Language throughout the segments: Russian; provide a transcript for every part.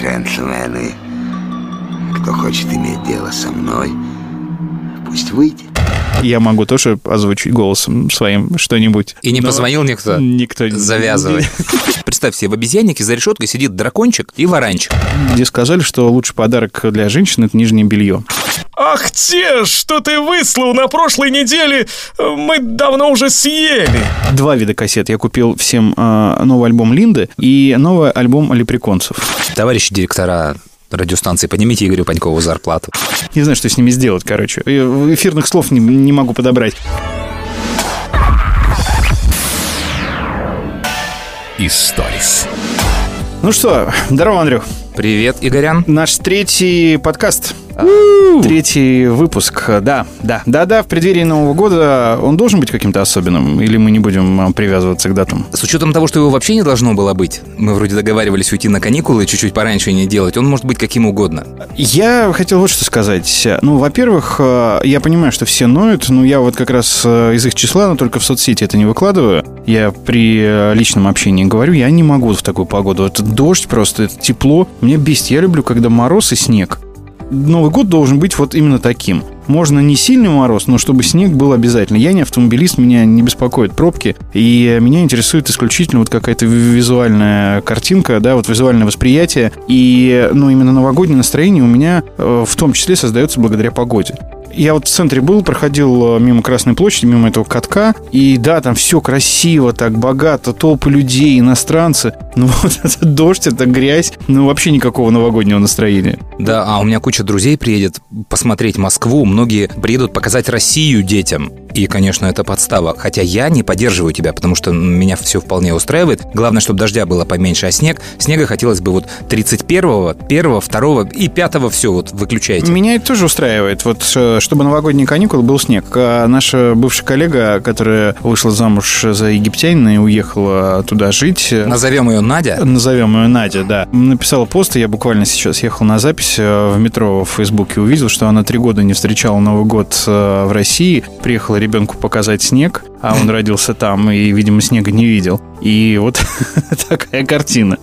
Джентльмены, кто хочет иметь дело со мной, пусть выйдет. Я могу тоже озвучить голосом своим что-нибудь. И не Но позвонил никто? Никто не Завязывай. Представь себе, в обезьяннике за решеткой сидит дракончик и варанчик. Где сказали, что лучший подарок для женщин это нижнее белье. Ах те, что ты выслал на прошлой неделе, мы давно уже съели. Два вида кассет. Я купил всем э, новый альбом Линды и новый альбом Леприконцев. Товарищи директора радиостанции, поднимите Игорю Панькову зарплату. Не знаю, что с ними сделать, короче. Эфирных слов не, не могу подобрать. Историс. Ну что, здорово, Андрюх. Привет, Игорян. Наш третий подкаст. Третий выпуск, да, да, да, да, в преддверии Нового года он должен быть каким-то особенным, или мы не будем а, привязываться к датам? С учетом того, что его вообще не должно было быть, мы вроде договаривались уйти на каникулы чуть-чуть пораньше не делать, он может быть каким угодно. Я хотел вот что сказать. Ну, во-первых, э, я понимаю, что все ноют, но я вот как раз э, из их числа, но только в соцсети это не выкладываю. Я при э, личном общении говорю, я не могу в такую погоду. Это дождь просто, это тепло. Мне бесит. Я люблю, когда мороз и снег. Новый год должен быть вот именно таким. Можно не сильный мороз, но чтобы снег был обязательно. Я не автомобилист, меня не беспокоят пробки, и меня интересует исключительно вот какая-то визуальная картинка, да, вот визуальное восприятие. И, ну, именно новогоднее настроение у меня э, в том числе создается благодаря погоде. Я вот в центре был, проходил э, мимо Красной площади, мимо этого катка, и да, там все красиво, так богато, толпы людей, иностранцы. Ну вот этот дождь, это грязь, ну вообще никакого новогоднего настроения. Да, а у меня куча друзей приедет посмотреть Москву, многие приедут показать Россию детям. И, конечно, это подстава. Хотя я не поддерживаю тебя, потому что меня все вполне устраивает. Главное, чтобы дождя было поменьше, а снег, снега хотелось бы вот 31-го, 1 2 и 5 все вот выключайте. Меня это тоже устраивает. Вот э, чтобы новогодние каникулы был снег. А наша бывшая коллега, которая вышла замуж за египтянина и уехала туда жить... Назовем ее Надя? Назовем ее Надя, да. Написала пост, и я буквально сейчас ехал на запись э, в метро в Фейсбуке, увидел, что она три года не встречала Новый год э, в России. Приехала ребенку показать снег, а он родился там и, видимо, снега не видел. И вот такая картина.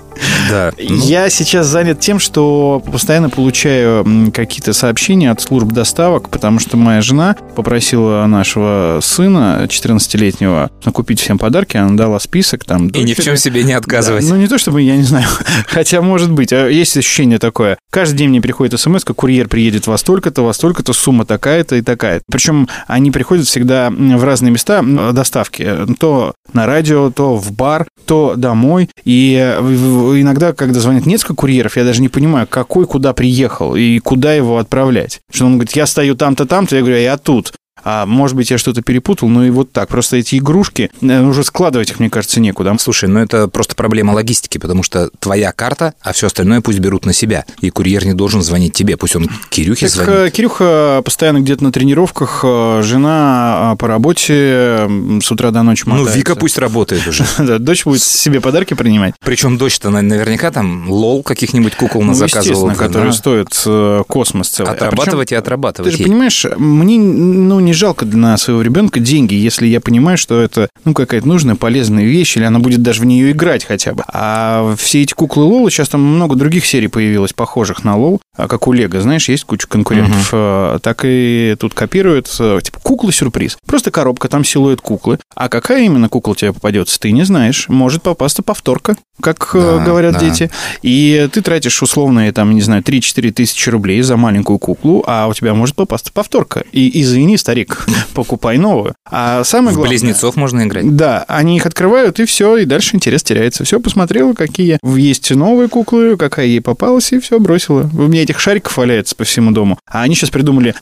Да. Я сейчас занят тем, что постоянно получаю какие-то сообщения от служб доставок, потому что моя жена попросила нашего сына 14-летнего купить всем подарки, она дала список там. И ни в чем себе не отказывать. Да, ну, не то чтобы, я не знаю, хотя, может быть, а есть ощущение такое. Каждый день мне приходит смс, как курьер приедет во столько-то, во столько-то, сумма такая-то и такая. Причем они приходят всегда в разные места доставки. То на радио, то в бар, то домой. И э, иногда, когда звонят несколько курьеров, я даже не понимаю, какой куда приехал и куда его отправлять. Что он говорит, я стою там-то, там-то, я говорю, а я тут. А может быть, я что-то перепутал, ну и вот так. Просто эти игрушки, э, уже складывать их, мне кажется, некуда. Слушай, ну это просто проблема логистики, потому что твоя карта, а все остальное пусть берут на себя. И курьер не должен звонить тебе, пусть он Кирюхе Так, звонит. э, Кирюха постоянно где-то на тренировках, э, жена по работе с утра до ночи Ну, мотается. Вика пусть работает уже. Да, дочь будет себе подарки принимать. Причем дочь-то на- наверняка там лол каких-нибудь кукол Ну, заказывала. естественно, которые стоят космос целый. А Отрабатывать и отрабатывать. Ты же понимаешь, мне ну, не жалко на своего ребенка деньги, если я понимаю, что это ну, какая-то нужная, полезная вещь, или она будет даже в нее играть хотя бы. А все эти куклы Лола, сейчас там много других серий появилось, похожих на Лол, а как у Лего, знаешь, есть куча конкурентов, э, так и тут копируют, э, типа, куклы-сюрприз. Просто коробка, там силуэт куклы. А какая именно кукла тебе попадется, ты не знаешь. Может попасться повторка, как э, Да, говорят да. дети. И ты тратишь условные, там, не знаю, 3-4 тысячи рублей за маленькую куклу, а у тебя может попасться повторка. И извини, старик, покупай новую. А самое В главное... близнецов можно играть. Да, они их открывают, и все, и дальше интерес теряется. Все, посмотрела, какие есть новые куклы, какая ей попалась, и все, бросила. У меня этих шариков валяется по всему дому. А они сейчас придумали,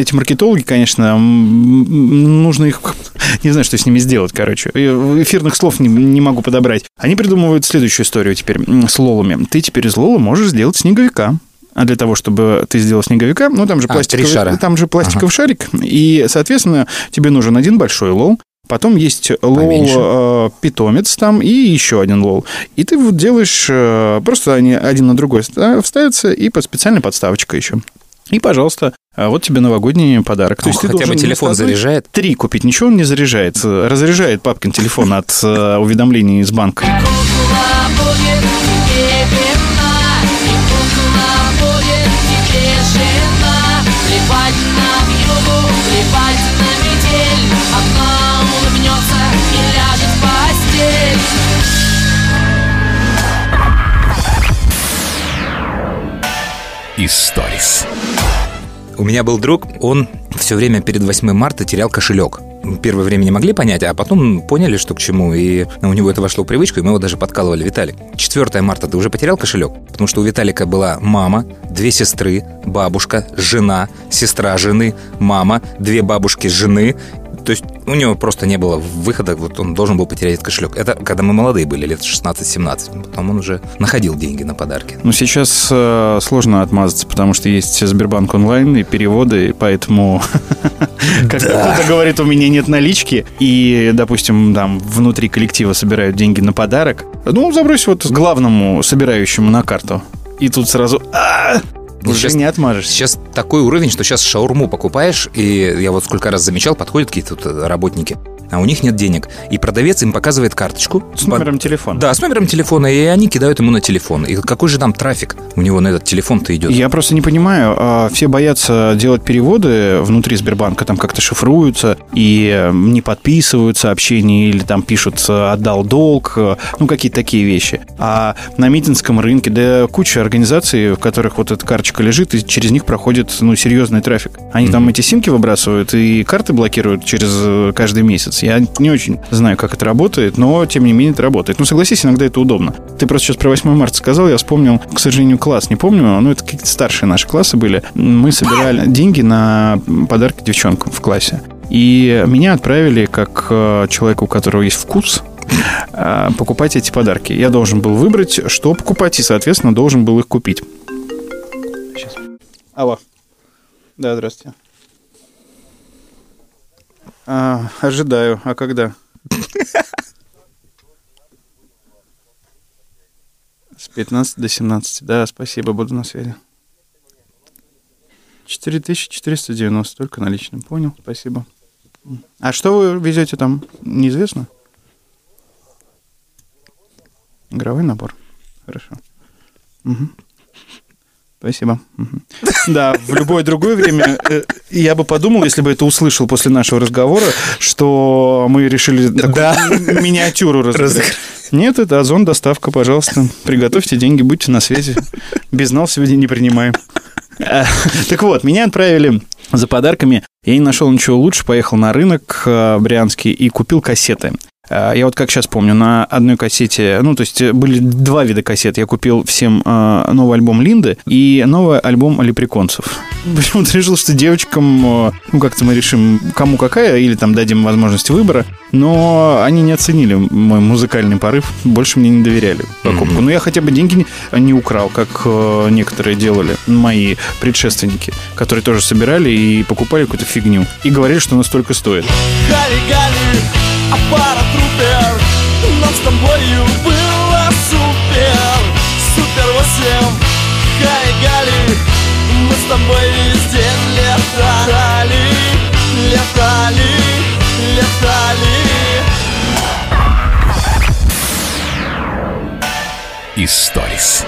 эти маркетологи, конечно, нужно их, не знаю, что с ними сделать, короче. Эфирных слов не, не могу подобрать. Они придумывают следующую историю теперь с лолами. Ты теперь из лола можешь сделать снеговика. А для того, чтобы ты сделал снеговика, ну там же А, пластиковый, шара. там же пластиковый шарик, и, соответственно, тебе нужен один большой лол, Потом есть лол э, питомец там и еще один лол. И ты вот делаешь, э, просто они один на другой ста- вставятся и под специальной подставочкой еще. И, пожалуйста, а вот тебе новогодний подарок. Ну, хотя бы телефон вместо одной заряжает. Три купить, ничего он не заряжает. Разряжает папкин телефон от э, уведомлений из банка. Плевать на югу, плевать на метель она улыбнется и ляжет в постель Историс. У меня был друг, он все время перед 8 марта терял кошелек. Первое время не могли понять, а потом поняли, что к чему, и у него это вошло в привычку, и мы его даже подкалывали. Виталик, 4 марта ты уже потерял кошелек? Потому что у Виталика была мама, две сестры, бабушка, жена, сестра жены, мама, две бабушки жены то есть у него просто не было выхода, вот он должен был потерять этот кошелек. Это когда мы молодые были, лет 16-17. Потом он уже находил деньги на подарки. Ну, сейчас э, сложно отмазаться, потому что есть Сбербанк онлайн и переводы, и поэтому, как кто-то говорит, у меня нет налички, и, допустим, там внутри коллектива собирают деньги на подарок, ну, забрось вот главному собирающему на карту. И тут сразу... «А, уже сейчас, не отмажешься. Сейчас такой уровень, что сейчас шаурму покупаешь, и я вот сколько раз замечал, подходят какие-то тут работники, а у них нет денег. И продавец им показывает карточку. С номером телефона. Да, с номером телефона, и они кидают ему на телефон. И какой же там трафик у него на этот телефон-то идет? Я просто не понимаю. а Все боятся делать переводы внутри Сбербанка, там как-то шифруются и не подписывают сообщения или там пишут «отдал долг», ну, какие-то такие вещи. А на митинском рынке, да, куча организаций, в которых вот эта карточка лежит, и через них проходит, ну, серьезный трафик. Они mm-hmm. там эти симки выбрасывают и карты блокируют через каждый месяц. Я не очень знаю, как это работает, но, тем не менее, это работает. Ну, согласись, иногда это удобно. Ты просто сейчас про 8 марта сказал, я вспомнил, к сожалению, класс, не помню, но это какие-то старшие наши классы были. Мы собирали деньги на подарки девчонкам в классе. И меня отправили как э, человеку, у которого есть вкус, э, покупать эти подарки. Я должен был выбрать, что покупать, и, соответственно, должен был их купить. Сейчас. Алло. Да, здравствуйте. А, ожидаю. А когда? С 15 до 17. Да, спасибо, буду на связи. 4490, только наличным. Понял, спасибо. А что вы везете там, неизвестно? Игровой набор. Хорошо. Угу. Спасибо. Да, в любое другое время э, я бы подумал, если бы это услышал после нашего разговора, что мы решили да. миниатюру разыграть. Нет, это Озон, доставка, пожалуйста. Приготовьте деньги, будьте на связи. Без нал сегодня не принимаем. Э, так вот, меня отправили за подарками. Я не нашел ничего лучше, поехал на рынок э, брянский и купил кассеты. Э, я вот как сейчас помню, на одной кассете, ну, то есть были два вида кассет. Я купил всем э, новый альбом Линды и новый альбом Леприконцев. Почему-то решил, что девочкам, э, ну, как-то мы решим, кому какая, или там дадим возможность выбора. Но они не оценили мой музыкальный порыв, больше мне не доверяли покупку. Mm-hmm. Но я хотя бы деньги не украл, как некоторые делали мои предшественники, которые тоже собирали и покупали какую-то фигню. И говорили, что настолько стоит. Гали-гали, аппарат рупер Нам с тобою было супер Супер 8 Гали-гали Мы с тобой везде летали Летали, летали Историс.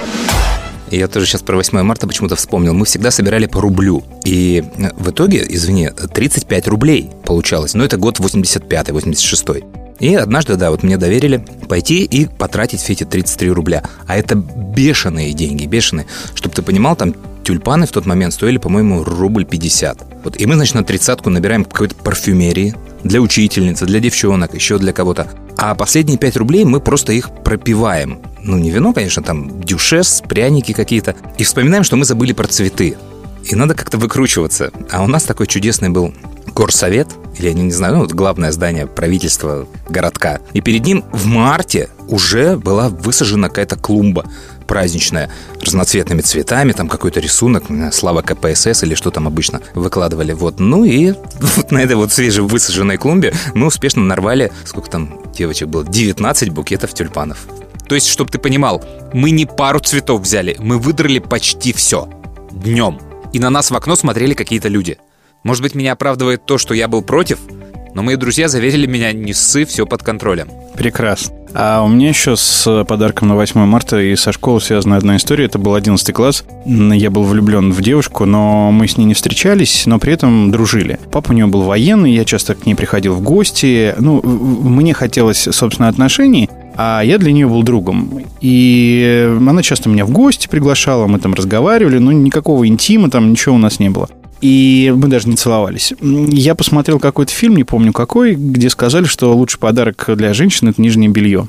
И я тоже сейчас про 8 марта почему-то вспомнил. Мы всегда собирали по рублю. И в итоге, извини, 35 рублей получалось. Но это год 85-й, 86-й. И однажды, да, вот мне доверили пойти и потратить все эти 33 рубля. А это бешеные деньги, бешеные. Чтобы ты понимал, там тюльпаны в тот момент стоили, по-моему, рубль 50. Вот, и мы, значит, на тридцатку набираем какой-то парфюмерии для учительницы, для девчонок, еще для кого-то. А последние 5 рублей мы просто их пропиваем. Ну, не вино, конечно, там дюшес, пряники какие-то. И вспоминаем, что мы забыли про цветы. И надо как-то выкручиваться. А у нас такой чудесный был горсовет, или я не знаю, ну, главное здание правительства городка. И перед ним в марте уже была высажена какая-то клумба праздничная, разноцветными цветами, там какой-то рисунок, слава КПСС или что там обычно выкладывали. Вот. Ну и вот на этой вот свежевысаженной клумбе мы успешно нарвали, сколько там девочек было, 19 букетов тюльпанов. То есть, чтобы ты понимал, мы не пару цветов взяли, мы выдрали почти все. Днем. И на нас в окно смотрели какие-то люди – может быть, меня оправдывает то, что я был против, но мои друзья заверили меня, не ссы, все под контролем. Прекрасно. А у меня еще с подарком на 8 марта и со школы связана одна история. Это был 11 класс. Я был влюблен в девушку, но мы с ней не встречались, но при этом дружили. Папа у нее был военный, я часто к ней приходил в гости. Ну, мне хотелось, собственно, отношений, А я для нее был другом. И она часто меня в гости приглашала, мы там разговаривали, но никакого интима там, ничего у нас не было. И мы даже не целовались. Я посмотрел какой-то фильм, не помню какой, где сказали, что лучший подарок для женщины – это нижнее белье.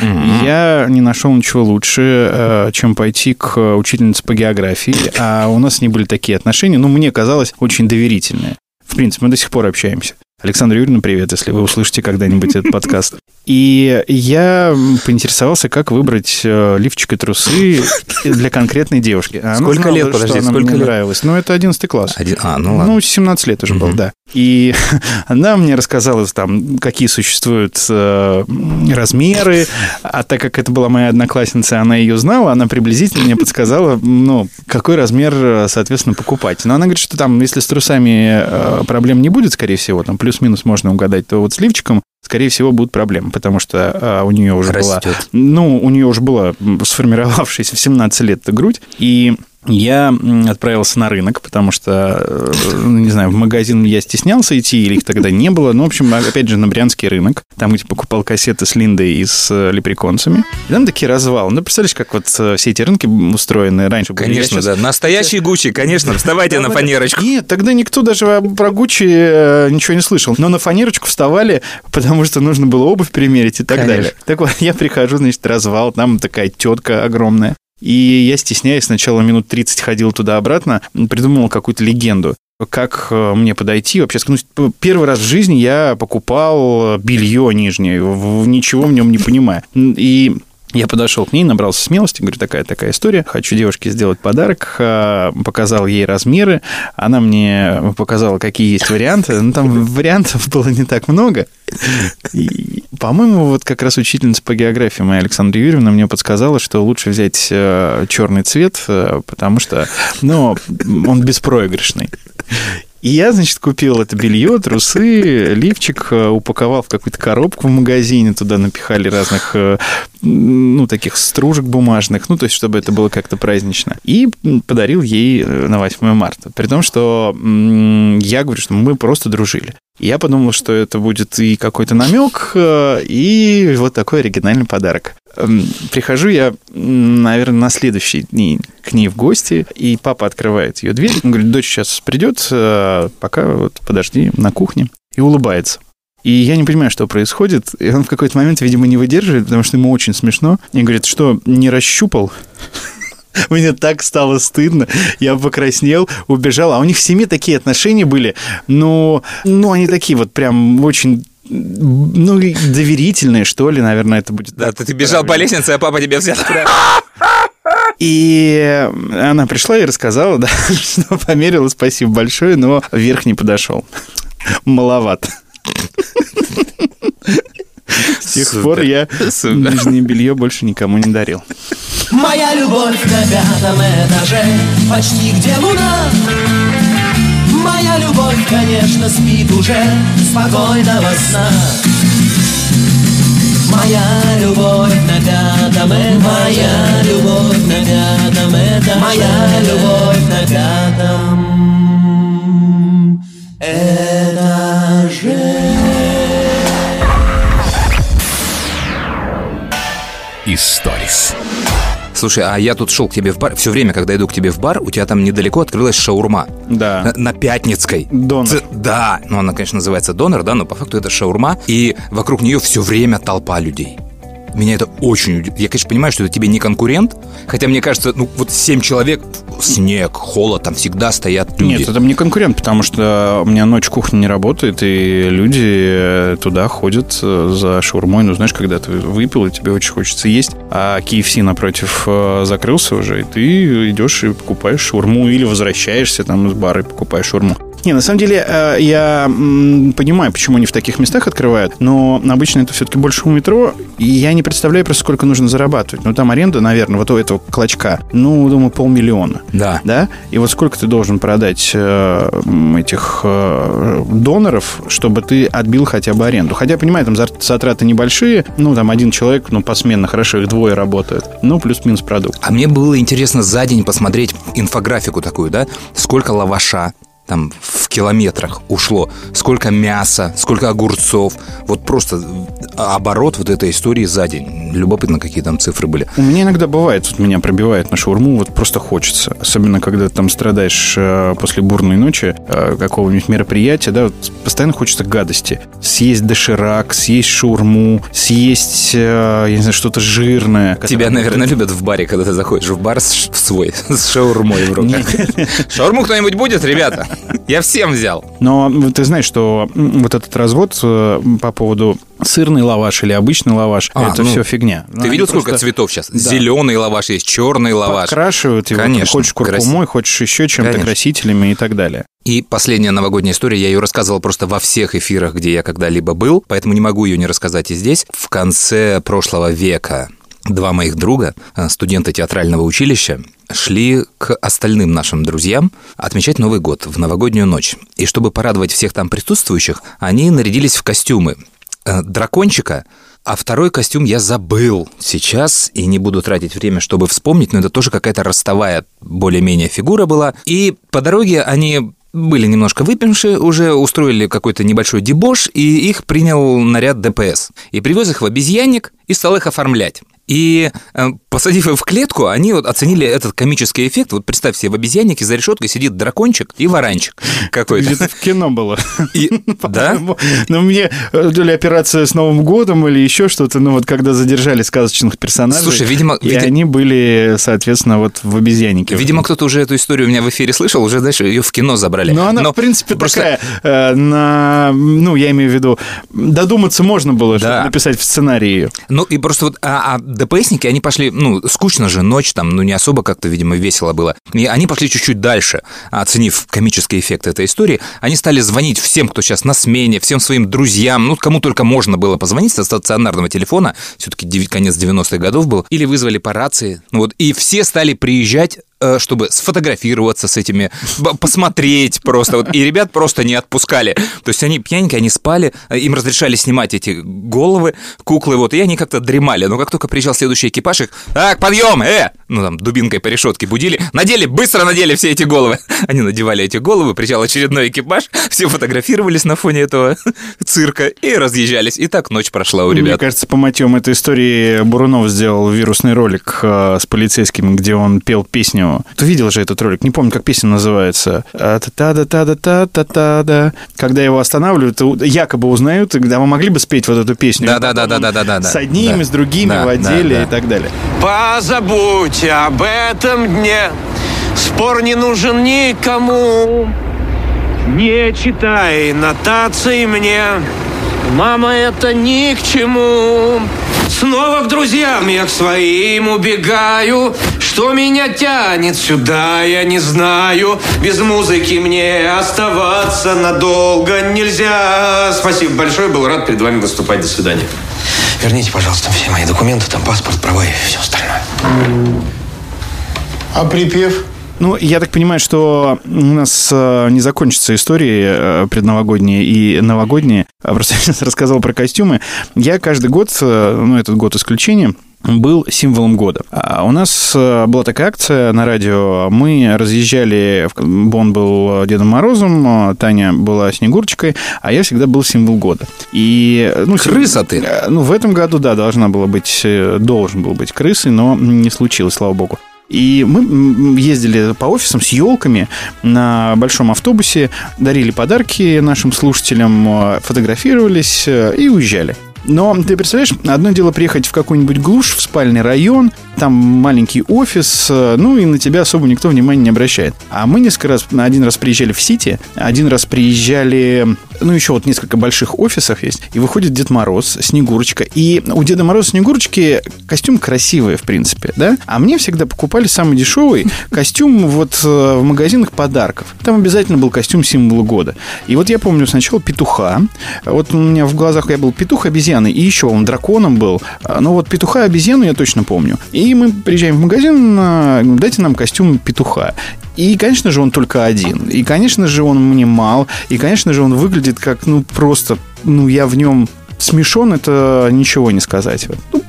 Mm-hmm. Я не нашел ничего лучше, э, чем пойти к учительнице по географии. А у нас с ней были такие отношения, ну, мне казалось, очень доверительные. В принципе, мы до сих пор общаемся. Александра Юрьевна, привет, если вы услышите когда-нибудь этот подкаст. И я поинтересовался, как выбрать э, лифчик и трусы для конкретной девушки. Она сколько знала, лет, подожди, сколько мне лет? нравилось. Ну, это 11 класс. Один... А, ну ладно. Ну, 17 лет уже угу. был, да. И она мне рассказала там, какие существуют э, размеры, а так как это была моя одноклассница, она ее знала, она приблизительно мне подсказала, ну, какой размер, соответственно, покупать. Но она говорит, что там, если с трусами э, проблем не будет, скорее всего, там плюс-минус можно угадать, то вот с лифчиком скорее всего, будут проблемы, потому что а, у нее уже Растет. была... Ну, у нее уже была сформировавшаяся в 17 лет грудь, и я отправился на рынок, потому что, э, не знаю, в магазин я стеснялся идти, или их тогда не было. Ну, в общем, опять же, на Брянский рынок, там, где покупал кассеты с Линдой и с э, лепреконцами. И там такие развалы. Ну, представляешь, как вот э, все эти рынки устроены раньше. Конечно, сейчас... да. Настоящий Гуччи, конечно. Вставайте на фанерочку. Нет, тогда никто даже про Гуччи ничего не слышал. Но на фанерочку вставали, потому что нужно было обувь примерить и так конечно. далее. Так вот, я прихожу, значит, развал, там такая тетка огромная. И я, стесняясь, сначала минут 30 ходил туда-обратно, придумал какую-то легенду как э, мне подойти. Вообще, ну, первый раз в жизни я покупал белье нижнее, ничего в нем не понимая. И я подошел к ней, набрался смелости, говорю, такая-такая история, хочу девушке сделать подарок, показал ей размеры, она мне показала, какие есть варианты, ну, там вариантов было не так много. По-моему, вот как раз учительница по географии моя Александра Юрьевна мне подсказала, что лучше взять э, черный цвет, э, потому что, ну, он беспроигрышный. И я, значит, купил это белье, трусы, лифчик, э, упаковал в какую-то коробку в магазине, туда напихали разных, ну, таких стружек бумажных, ну, то есть, чтобы это было как-то празднично. И подарил ей э, на 8 марта. При том, что я говорю, что мы просто дружили. Я подумал, что это будет и какой-то намек, и вот такой оригинальный подарок. Эм, прихожу я, наверное, на следующий день к ней в гости, и папа открывает ее дверь. Он говорит, дочь сейчас придет, э, пока вот подожди на кухне. И улыбается. И я не понимаю, что происходит. И он в какой-то момент, видимо, не выдерживает, потому что ему очень смешно. И говорит, что не расщупал? Мне так стало стыдно. Я покраснел, убежал. А у них в семье такие отношения были. Но, ну, они такие вот прям очень ну, доверительные, что ли, наверное, это будет. Да, ты бежал по лестнице, а папа тебя взял. И она пришла и рассказала, да, что померила, спасибо большое, но вверх не подошел. Маловато. С тех пор я нижнее белье больше никому не дарил. Моя любовь на пятом этаже, почти где луна. Моя любовь, конечно, спит уже спокойного сна. Моя любовь на пятом этаже, моя любовь на пятом этаже, моя любовь на пятом этаже. Историс. Слушай, а я тут шел к тебе в бар. Все время, когда иду к тебе в бар, у тебя там недалеко открылась шаурма. Да. На, на Пятницкой. Донор. Ц- да. Ну, она, конечно, называется донор, да, но по факту это шаурма. И вокруг нее все время толпа людей. Меня это очень удивляет. Я, конечно, понимаю, что это тебе не конкурент, хотя мне кажется, ну вот семь человек, снег, холод, там всегда стоят люди. Нет, это мне конкурент, потому что у меня ночь кухня не работает, и люди туда ходят э, за шаурмой. Ну, знаешь, когда ты выпил, и тебе очень хочется есть, а KFC напротив э, закрылся уже, и ты идешь и покупаешь шаурму или возвращаешься там из бара и покупаешь шаурму. Не, на самом деле, э, я понимаю, почему они в таких местах открывают, но обычно это все-таки больше у метро, и я не представляю просто, сколько нужно зарабатывать. Ну, там аренда, наверное, вот у этого клочка, ну, думаю, полмиллиона. Да. Да? И вот сколько ты должен продать э, этих э, доноров, чтобы ты отбил хотя бы аренду? Хотя, понимаю, там затраты небольшие, ну, там один человек, ну, посменно, хорошо, их двое работают, ну, плюс-минус продукт. А мне было интересно за день посмотреть инфографику такую, да, сколько лаваша, там в километрах ушло, сколько мяса, сколько огурцов. Вот просто оборот вот этой истории за день. Любопытно, какие там цифры были. У меня иногда бывает, вот меня пробивает на шаурму, вот просто хочется. Особенно, когда там страдаешь э, после бурной ночи э, какого-нибудь мероприятия, да, вот постоянно хочется гадости. Съесть доширак, съесть шаурму, съесть, э, я не знаю, что-то жирное. Тебя, наверное, любят в баре, когда ты заходишь в бар с- в свой, с шаурмой в руках. Шаурму кто-нибудь будет, ребята? Я всем взял. Но ты знаешь, что вот этот развод э, по поводу сырный лаваш или обычный лаваш, А, это ну, все фигня. Ты видел, сколько цветов сейчас? Зеленый лаваш есть, черный лаваш. Подкрашивают его, Конечно, хочешь куркумой, хочешь еще чем-то, красителями и так далее. И последняя новогодняя история, я ее рассказывал просто во всех эфирах, где я когда-либо был, поэтому не могу ее не рассказать и здесь. В конце прошлого века два моих друга, э, студенты театрального училища, шли к остальным нашим друзьям отмечать Новый год в новогоднюю ночь. И чтобы порадовать всех там присутствующих, они нарядились в костюмы э, дракончика, а второй костюм я забыл сейчас и не буду тратить время, чтобы вспомнить, но это тоже какая-то ростовая более-менее фигура была. И по дороге они были немножко выпившие, уже устроили какой-то небольшой дебош, и их принял наряд ДПС. И привез их в обезьянник и стал их оформлять. И э, посадив их в клетку, они вот оценили этот комический эффект. Вот представь себе, в обезьяннике за решеткой сидит дракончик и варанчик какой-то. Где-то в кино было. И- да? Ну, мне э, то ли операция с Новым годом или еще что-то, ну, вот когда задержали сказочных персонажей. Слушай, видимо- И види- они были, соответственно, вот в обезьяннике. Видимо, кто-то уже эту историю у меня в эфире слышал, уже дальше ее в кино забрали. Но она, в принципе, просто- такая, э, на, ну, я имею в виду, додуматься можно было, Да. написать в сценарии. Ну и просто вот, а, а ДПСники, они пошли, ну, скучно же, ночь там, ну, не особо как-то, видимо, весело было. И они пошли чуть-чуть дальше, оценив комический эффект этой истории. Они стали звонить всем, кто сейчас на смене, всем своим друзьям, ну, кому только можно было позвонить со стационарного телефона, все-таки конец 90-х годов был, или вызвали по рации, ну, вот, и все стали приезжать чтобы сфотографироваться с этими, посмотреть просто. Вот. И ребят просто не отпускали. То есть они пьяненькие, они спали, э, им разрешали снимать эти головы, куклы, вот, и они как-то дремали. Но как только приезжал следующий экипаж, их, так, подъем, э! Ну, там, дубинкой по решетке будили, надели, быстро надели все эти головы. Они надевали эти головы, приезжал очередной экипаж, все фотографировались на фоне этого цирка и разъезжались. И так ночь прошла у Мне ребят. кажется, по мотивам этой истории Бурунов сделал вирусный ролик э, с полицейским, где он пел песню. Ты видел же этот ролик? Не помню, как песня называется. А, Та-та-да-та-да-та-та-та-да. Когда его останавливают, якобы узнают, и говорят, а вы могли бы спеть вот эту песню? Да, И да, потом да, он да, да, да, да. С одними, Да. с другими Да, в да, отделе да. и так далее. Позабудь об этом дне Спор не нужен никому Не читай нотаций мне Мама, это ни к чему Снова к друзьям я к своим убегаю Что меня тянет сюда, я не знаю Без музыки мне оставаться надолго нельзя Спасибо большое, был рад перед вами выступать. До свидания. Верните, пожалуйста, все мои документы, там паспорт, права и все остальное. А припев? Ну, я так понимаю, что у нас э, не закончатся истории э, предновогодние и новогодние. А Просто я сейчас рассказал про костюмы. Я каждый год, э, ну, этот год исключением, был символом года. А у нас была такая акция на радио. Мы разъезжали, Бон был Дедом Морозом, Таня была Снегурочкой, а я всегда был символ года. И, ну, Крыса ты. Ну, в этом году, да, должна была быть, должен был быть крысой, но не случилось, слава богу. И мы ездили по офисам с елками на большом автобусе, дарили подарки нашим слушателям, э, фотографировались э, и уезжали. Но ты представляешь, одно дело приехать в какую-нибудь глушь, в спальный район, там маленький офис, э, ну и на тебя особо никто внимания не обращает. А мы несколько раз, один раз приезжали в Сити, один раз приезжали, ну еще вот несколько больших офисов есть, и выходит Дед Мороз, Снегурочка. И у Деда Мороза Снегурочки костюм красивый, в принципе, да? А мне всегда покупали самый дешевый костюм вот э, в магазинах подарков. Там обязательно был костюм символа года. И вот я помню сначала петуха. Вот у меня в глазах я был петух обезьяны, и еще он драконом был. Но вот петуха обезьяну я точно помню. И мы приезжаем в магазин, говорим, дайте нам костюм петуха. И, конечно же, он только один. И, конечно же, он мне мал. И, конечно же, он выглядит как, ну, просто, ну, я в нем смешон, это ничего не сказать. Ну,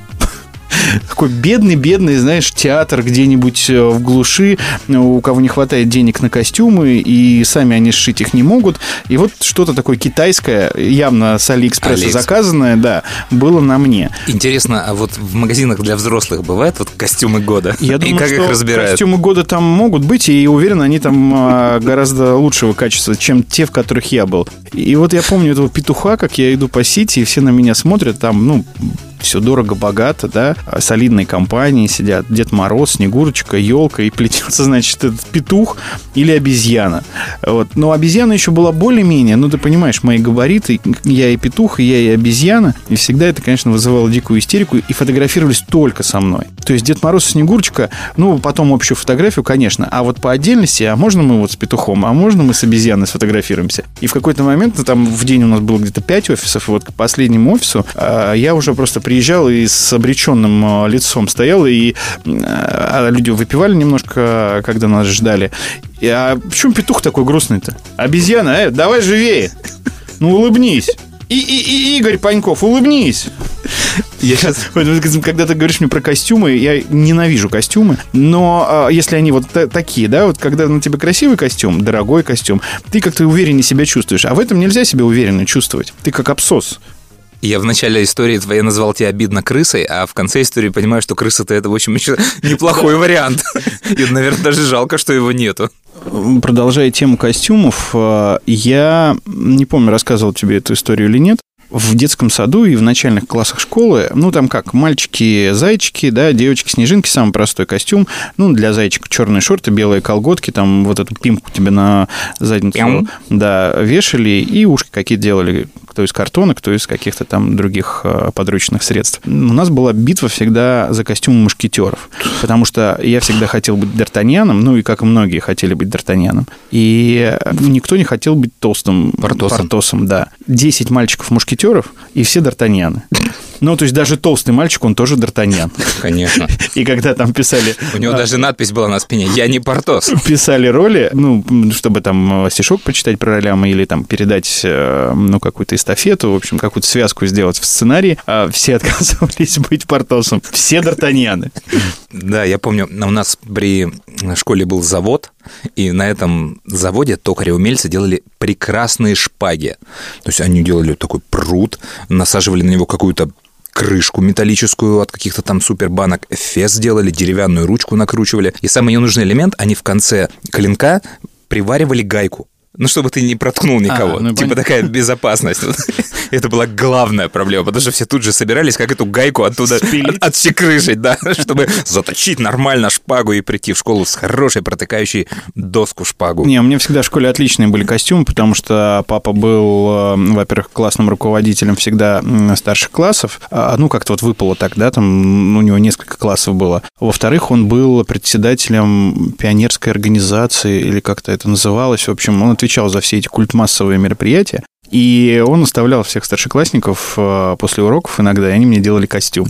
Такой бедный-бедный, знаешь, театр где-нибудь э, в глуши, у кого не хватает денег на костюмы, и сами они сшить их не могут. И вот что-то такое китайское, явно с Алиэкспресса Алиэкспресс. заказанное, да, было на мне. Интересно, а вот в магазинах для взрослых бывают вот костюмы года? Я И думаю, как что их разбирают? костюмы года там могут быть, и уверен, они там а, гораздо лучшего качества, чем те, в которых я был. И вот я помню этого петуха, как я иду по Сити, и все на меня смотрят, там, ну, все дорого-богато, да, а солидные компании сидят, Дед Мороз, Снегурочка, елка, и плетется, значит, этот петух или обезьяна. Вот. Но обезьяна еще была более-менее, ну, ты понимаешь, мои габариты, я и петух, и я и обезьяна, и всегда это, конечно, вызывало дикую истерику, и фотографировались только со мной. То есть Дед Мороз и Снегурочка, ну, потом общую фотографию, конечно, а вот по отдельности, а можно мы вот с петухом, а можно мы с обезьяной сфотографируемся? И в какой-то момент, ну, там в день у нас было где-то 5 офисов, и вот к последнему офису а, я уже просто приезжал и с обреченным а, лицом стоял, и а, люди выпивали немножко, когда нас ждали. И, а почему петух такой грустный-то? Обезьяна, э, давай живее. Ну, улыбнись. И, и, и Игорь Паньков, улыбнись. Я сейчас... Когда ты говоришь мне про костюмы, я ненавижу костюмы, но а, если они вот та- такие, да, вот когда на тебе красивый костюм, дорогой костюм, ты как-то увереннее себя чувствуешь, а в этом нельзя себя уверенно чувствовать. Ты как абсос. Я в начале истории твоей назвал тебя обидно крысой, а в конце истории понимаю, что крыса-то это, в общем, еще неплохой вариант. И, наверное, даже жалко, что его нету. Продолжая тему костюмов, э, я не помню, рассказывал тебе эту историю или нет. В детском саду и в начальных классах школы, ну, там как, мальчики-зайчики, да, девочки-снежинки, самый простой костюм. Ну, для зайчика черные шорты, белые колготки, там вот эту пимку тебе на задницу, да, вешали, и ушки какие делали, кто из картона, кто из каких-то там других э, подручных средств. У нас была битва всегда за костюмы мушкетеров, потому что я всегда хотел быть Д'Артаньяном, ну и как и многие хотели быть Д'Артаньяном, и никто не хотел быть толстым Портосом. Портосом, да. 10 мальчиков-мушкетеров, и все Д'Артаньяны. Ну, то есть даже толстый мальчик, он тоже Д'Артаньян. Конечно. И когда там писали... У него даже надпись была на спине «Я не Портос». писали роли, ну, чтобы там э, стишок почитать про ролями или там передать, э, ну, какую-то эстафету, в общем, какую-то связку сделать в сценарии, а все отказывались быть Портосом. Все Д'Артаньяны. Да, я помню, у нас при школе был завод, и на этом заводе токари-умельцы делали прекрасные шпаги. То есть они делали такой пруд, насаживали на него какую-то крышку металлическую от каких-то там супербанок, эфес сделали, деревянную ручку накручивали. И самый ненужный элемент, они в конце клинка приваривали гайку. Ну, чтобы ты не проткнул никого. А, ну, типа понятно. такая безопасность. Это была главная проблема, потому что все тут же собирались, как эту гайку оттуда от- отщекрыжить, да, чтобы заточить нормально шпагу и прийти в школу с хорошей протыкающей доску шпагу. Не, у меня всегда в школе отличные были костюмы, потому что папа был, э, во-первых, классным руководителем всегда старших классов. А, Ну, как-то вот выпало так, да, там м, у него несколько классов было. Во-вторых, он был председателем пионерской организации, или как-то это называлось. В общем, он отвечал за все эти культмассовые мероприятия. И он оставлял всех старшеклассников э, после уроков иногда, и они мне делали костюм.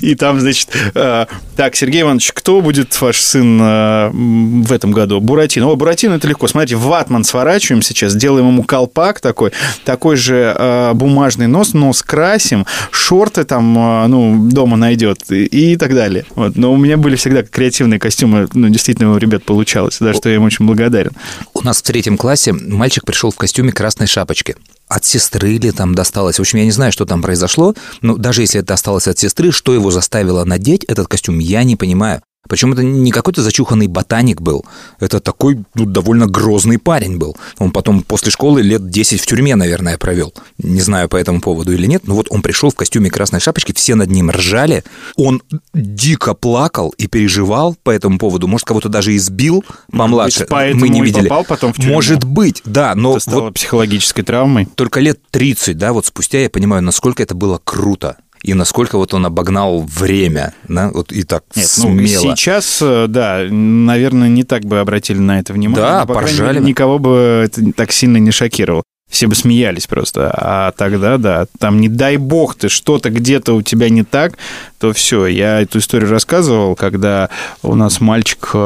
И там, значит, э, так, Сергей Иванович, кто будет ваш сын э, в этом году? Буратино. О, Буратино, это легко. Смотрите, ватман сворачиваем сейчас, делаем ему колпак такой, такой же бумажный нос, нос красим, шорты там, ну, дома найдет и, так далее. Вот. Но у меня были всегда креативные костюмы, ну, действительно, у ребят получалось, за что я им очень благодарен. У нас в третьем классе мальчик пришел в костюме красной шапочки. От сестры или там досталось. В общем, я не знаю, что там произошло, но даже если это осталось от сестры, что его заставило надеть этот костюм, я не понимаю. Причем это не какой-то зачуханный ботаник был. Это такой ну, довольно грозный парень был. Он потом после школы лет 10 в тюрьме, наверное, провел. Не знаю по этому поводу или нет, но вот он пришел в костюме красной шапочки, все над ним ржали. Он дико плакал и переживал по этому поводу. Может, кого-то даже избил помладше. быть, Мы не видели. попал потом в тюрьму. Может быть, да, но Это стало вот психологической травмой. только лет 30, да, вот спустя я понимаю, насколько это было круто. И насколько вот он обогнал время, да, вот и так Нет, ну, смело. сейчас, э, да, наверное, не так бы обратили на это внимание. Да, но, поржали мере. Никого бы это так сильно не шокировало. Все бы смеялись просто. А тогда, да, там не дай бог ты что-то где-то у тебя не так, то все. Я эту историю рассказывал, когда у нас мальчик э,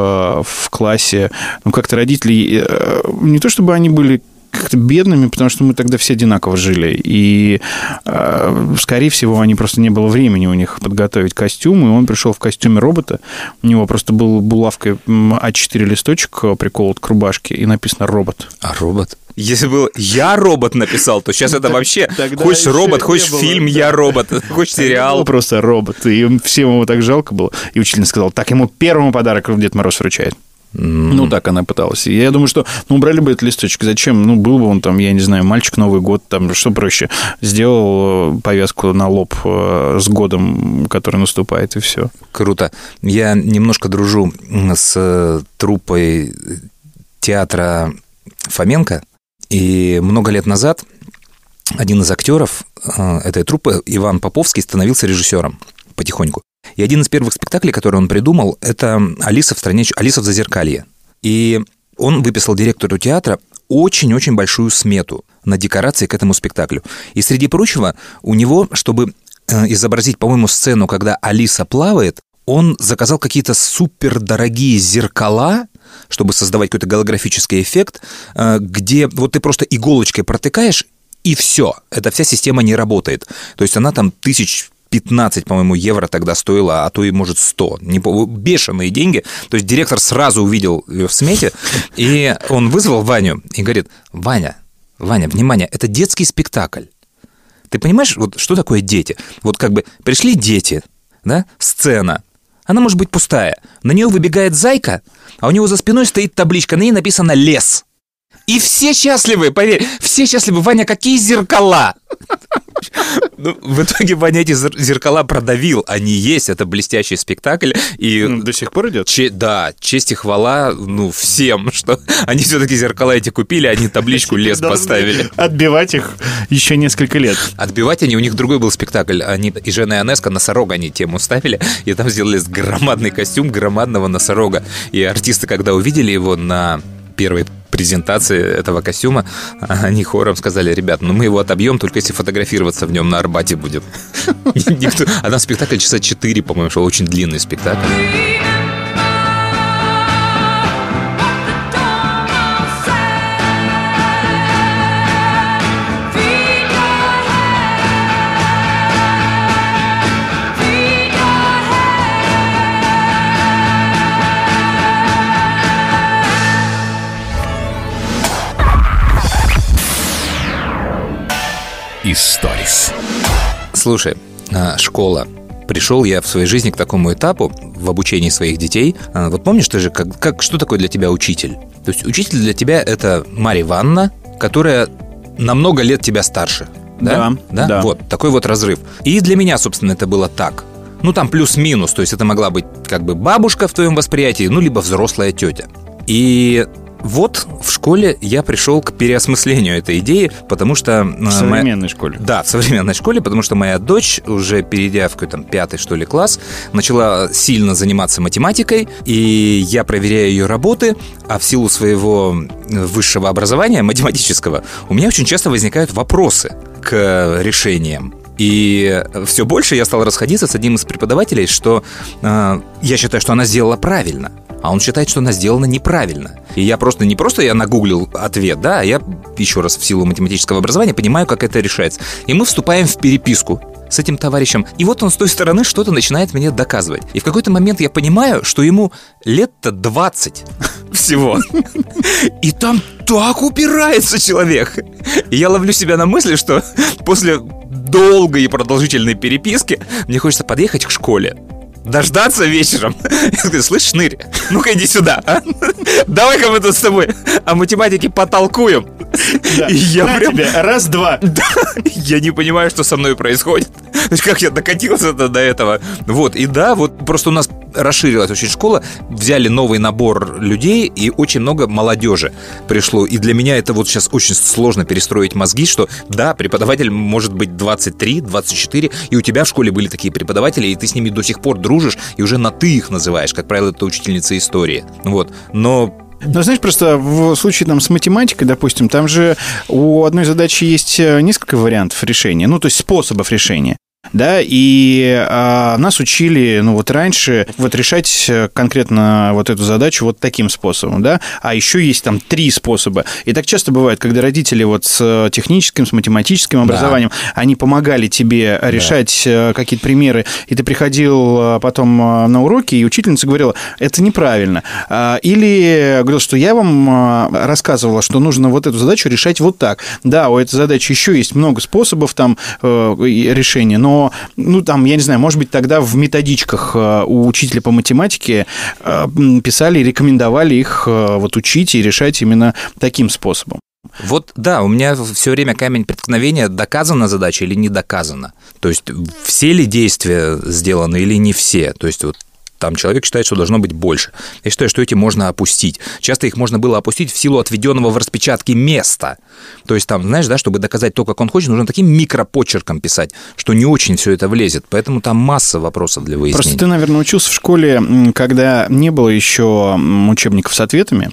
в классе, ну, как-то родители, э, не то чтобы они были как-то бедными, потому что мы тогда все одинаково жили. И, э, скорее всего, они просто не было времени у них подготовить костюм, и он пришел в костюме робота. У него просто был булавкой А4 листочек приколот к рубашке, и написано «робот». А робот? Если был «Я робот» написал, то сейчас это вообще тогда хочешь робот, хочешь было, фильм. «Я робот», хочешь сериал. просто робот. И всем его так жалко было. И учительница сказала, так ему первому подарок Дед Мороз вручает. Ну, так она пыталась. И я думаю, что, ну, убрали бы этот листочек. Зачем? Ну, был бы он там, я не знаю, мальчик Новый год, там, что проще. Сделал э, повязку на лоб э, с годом, который наступает, и все. Круто. Я немножко дружу с э, труппой театра Фоменко. И много лет назад один из актеров этой труппы, Иван Поповский, становился режиссером потихоньку. И один из первых спектаклей, который он придумал, это «Алиса в стране... Алиса в зазеркалье». И он выписал директору театра очень-очень большую смету на декорации к этому спектаклю. И среди прочего, у него, чтобы э, изобразить, по-моему, сцену, когда Алиса плавает, он заказал какие-то супердорогие зеркала, чтобы создавать какой-то голографический эффект, э, где вот ты просто иголочкой протыкаешь, и все. Эта вся система не работает. То есть она там тысяч 15, по-моему, евро тогда стоила, а то и, может, 100. Не, бешеные деньги. То есть директор сразу увидел ее в смете, и он вызвал Ваню и говорит, Ваня, Ваня, внимание, это детский спектакль. Ты понимаешь, вот что такое дети? Вот как бы пришли дети, да, сцена, она может быть пустая. На нее выбегает зайка, а у него за спиной стоит табличка, на ней написано «лес». И все счастливы, поверь, все счастливы. Ваня, какие зеркала? Ну, в итоге Ваня эти зер- зеркала продавил. Они есть, это блестящий спектакль. И До сих пор идет? Че- да, честь и хвала, ну, всем, что они все-таки зеркала эти купили, они табличку лес поставили. Отбивать их еще несколько лет. Отбивать они, у них другой был спектакль. Они и Жена Ионеско носорога они тему ставили, и там сделали громадный костюм громадного носорога. И артисты, когда увидели его на первой презентации этого костюма, они хором сказали, ребят, ну мы его отобьем, только если фотографироваться в нем на Арбате будем. А там спектакль часа 4, по-моему, шел очень длинный спектакль. Историс. Слушай, а, школа. Пришел я в своей жизни к такому этапу в обучении своих детей. А, Вот помнишь ты же, как, как, что такое для тебя учитель? То есть учитель для тебя это Марья Ивановна, которая на много лет тебя старше. Да? Да, да. Вот, такой вот разрыв. И для меня, собственно, это было так. Ну, там плюс-минус, то есть это могла быть как бы бабушка в твоем восприятии, ну, либо взрослая тетя. И вот в школе я пришел к переосмыслению этой идеи, потому что... В а, моя- современной школе. да, в современной школе, потому что моя дочь, уже перейдя в какой-то пятый, что ли, класс, начала сильно заниматься математикой, и я проверяю ее работы, а в силу своего высшего образования, математического, у меня очень часто возникают вопросы к решениям. И все больше я стал расходиться с одним из преподавателей, что э, я считаю, что она сделала правильно, а он считает, что она сделана неправильно. И я просто не просто я нагуглил ответ, да, а я еще раз в силу математического образования понимаю, как это решается. И мы вступаем в переписку с этим товарищем. И вот он с той стороны что-то начинает мне доказывать. И в какой-то момент я понимаю, что ему лет-то 20 всего. И там так упирается человек. И я ловлю себя на мысли, что после долгой и продолжительной переписки мне хочется подъехать к школе дождаться вечером. Я говорю, слышь, шнырь, ну-ка иди сюда. а? Давай-ка мы тут с тобой о математике потолкуем. И я прям... раз-два. Я не понимаю, что со мной происходит. То есть, как я докатился до до этого. Вот, и да, вот просто у нас расширилась очень школа, взяли новый набор людей, и очень много молодежи пришло. И для меня это вот сейчас очень сложно перестроить мозги, что да, преподаватель может быть 23, 24, и у тебя в школе были такие преподаватели, и ты с ними до сих пор дружишь, и уже на «ты» их называешь, как правило, это учительница истории. Вот, но Ну, знаешь, просто в случае там с математикой, допустим, там же у одной задачи есть э, несколько вариантов решения, ну, то есть способов решения. Да, и а, нас учили, ну вот раньше, вот решать э, конкретно вот эту задачу вот таким способом, да, а еще есть там три способа. И так часто бывает, когда родители вот с техническим, с математическим образованием, да. они помогали тебе решать да. какие-то примеры, и ты приходил потом на уроки, и учительница говорила, это неправильно. А, или говорил, что я вам рассказывала, что нужно вот эту задачу решать вот так. Да, у этой задачи еще есть много способов там э, решения, но ну, там, я не знаю, может быть, тогда в методичках э, у учителя по математике э, писали, рекомендовали их э, вот учить и решать именно таким способом. Вот да, у меня все время камень преткновения, доказана задача или не доказана. То есть все ли действия сделаны или не все. То есть вот там человек считает, что должно быть больше. Я считаю, что эти можно опустить. Часто их можно было опустить в силу отведенного в распечатке места. То есть там, знаешь, да, чтобы доказать то, как он хочет, нужно таким микропочерком писать, что не очень все это влезет. Поэтому там масса вопросов для выяснения. Просто ты, наверное, учился в школе, когда не было еще учебников с ответами,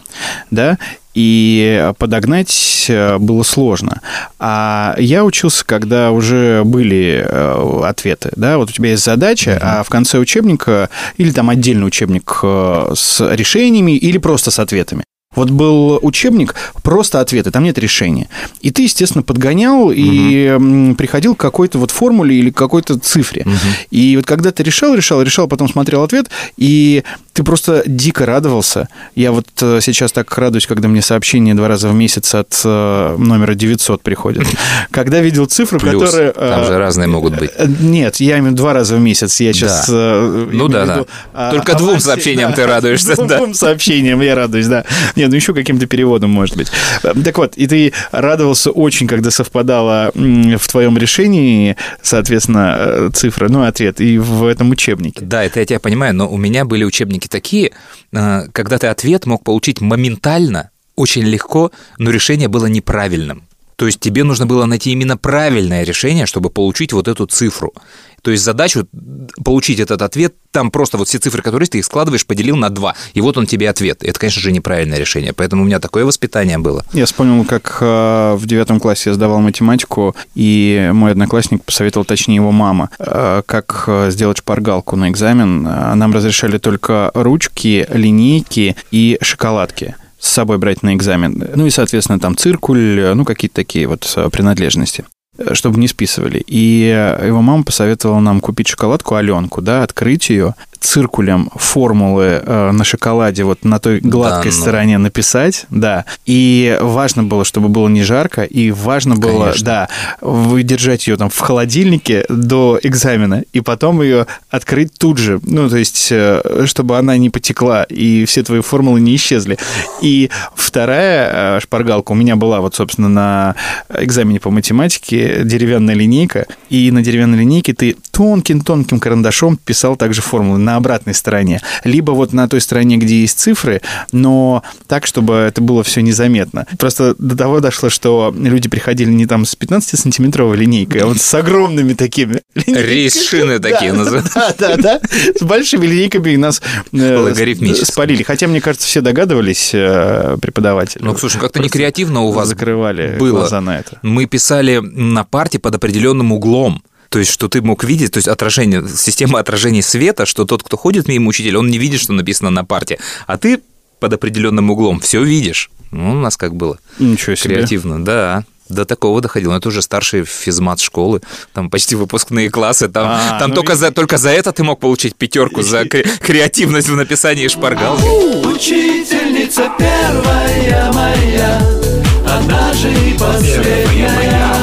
да, и подогнать э, было сложно. А я учился, когда уже были э, ответы, да, вот у тебя есть задача, uh-huh. а в конце учебника или там отдельный учебник э, с решениями или просто с ответами. Вот был учебник, просто ответы, там нет решения. И ты, естественно, подгонял и угу. приходил к какой-то вот формуле или к какой-то цифре. Угу. И вот когда ты решал, решал, решал, потом смотрел ответ, и ты просто дико радовался. Я вот э, сейчас так радуюсь, когда мне сообщение два раза в месяц от э, номера 900 приходит. Когда видел цифру, Плюс, которая... Там же разные могут быть. Нет, я имею два раза в месяц. Я сейчас... Да. Ну да, да. А, Только двум сообщениям ты радуешься. Двум сообщениям я радуюсь, да. Нет, ну еще каким-то переводом, может быть. Так вот, и ты радовался очень, когда совпадала в твоем решении, соответственно, э, цифра, ну, ответ, и в этом учебнике. Да, это я тебя понимаю, но у меня были учебники такие, э, когда ты ответ мог получить моментально, очень легко, но решение было неправильным. То есть тебе нужно было найти именно правильное решение, чтобы получить вот эту цифру. То есть задачу получить этот ответ, там просто вот все цифры, которые ты их складываешь, поделил на два, и вот он тебе ответ. Это, конечно же, неправильное решение, поэтому у меня такое воспитание было. Я вспомнил, как э, в девятом классе я сдавал математику, и мой одноклассник посоветовал, точнее его мама, э, как э, сделать шпаргалку на экзамен. Нам разрешали только ручки, линейки и шоколадки с собой брать на экзамен. Ну и, соответственно, там циркуль, ну какие-то такие вот принадлежности чтобы не списывали. И его мама посоветовала нам купить шоколадку Аленку, да, открыть ее, циркулем формулы э, на шоколаде вот на той гладкой да, ну. стороне написать, да. И важно было, чтобы было не жарко, и важно было, Конечно. да, выдержать ее там в холодильнике до экзамена, и потом ее открыть тут же, ну, то есть, э, чтобы она не потекла, и все твои формулы не исчезли. И вторая э, шпаргалка у меня была вот, собственно, на экзамене по математике деревянная линейка, и на деревянной линейке ты тонким-тонким карандашом писал также формулы на обратной стороне, либо вот на той стороне, где есть цифры, но так, чтобы это было все незаметно. Просто до того дошло, что люди приходили не там с 15-сантиметровой линейкой, а вот с огромными такими Рейс-шины такие называют. Да, да, да. С большими линейками нас э, спалили. Хотя, мне кажется, все догадывались, э, преподаватели. Ну, слушай, как-то не креативно у вас закрывали было. глаза на это. Мы писали на парте под определенным углом. То есть, что ты мог видеть, то есть отражение, система отражения света, что тот, кто ходит мимо учителя, он не видит, что написано на парте, а ты под определенным углом все видишь. Ну, у нас как было. Ничего себе. Креативно, да. До такого доходило. Но это уже старший физмат школы, там почти выпускные классы. Там, а, там ну только, и... за, только за это ты мог получить пятерку, за креативность в написании шпаргалки. Учительница первая моя, она же и последняя.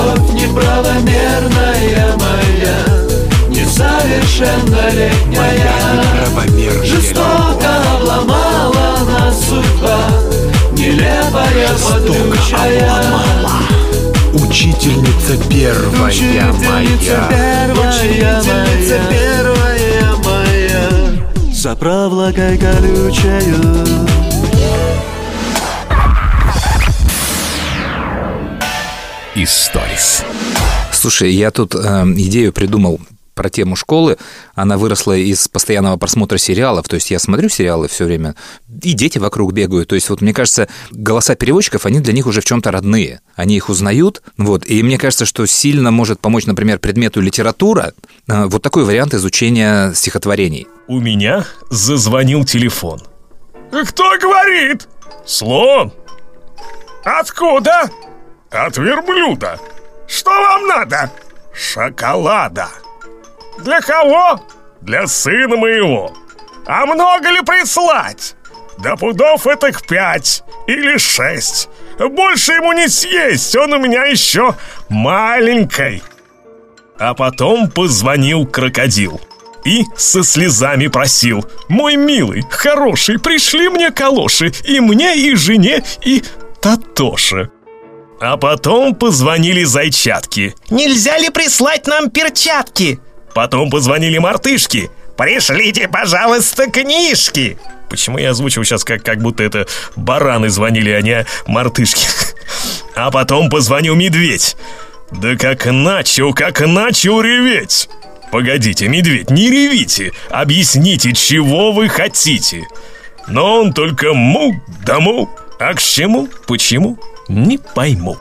Любовь неправомерная моя Несовершеннолетняя. Жестоко обломала нас судьба Нелепая подручая Учительница первая Учительница моя. первая Учительница первая моя. За проволокой колючею Историс. Слушай, я тут э, идею придумал про тему школы. Она выросла из постоянного просмотра сериалов. То есть я смотрю сериалы все время, и дети вокруг бегают. То есть вот мне кажется, голоса переводчиков, они для них уже в чем-то родные. Они их узнают. Вот. И мне кажется, что сильно может помочь, например, предмету литература э, вот такой вариант изучения стихотворений. У меня зазвонил телефон. Кто говорит? Слон. Откуда? От верблюда. Что вам надо? Шоколада. Для кого? Для сына моего. А много ли прислать? Да пудов этих пять или шесть. Больше ему не съесть, он у меня еще маленький. А потом позвонил крокодил и со слезами просил «Мой милый, хороший, пришли мне калоши, и мне, и жене, и Татоше». А потом позвонили зайчатки. Нельзя ли прислать нам перчатки? Потом позвонили мартышки. Пришлите, пожалуйста, книжки. Почему я озвучил сейчас, как, как будто это бараны звонили, а не мартышки? А потом позвонил медведь. Да как начал, как начал реветь. Погодите, медведь, не ревите. Объясните, чего вы хотите. Но он только му да му. А к чему, почему, не пойму.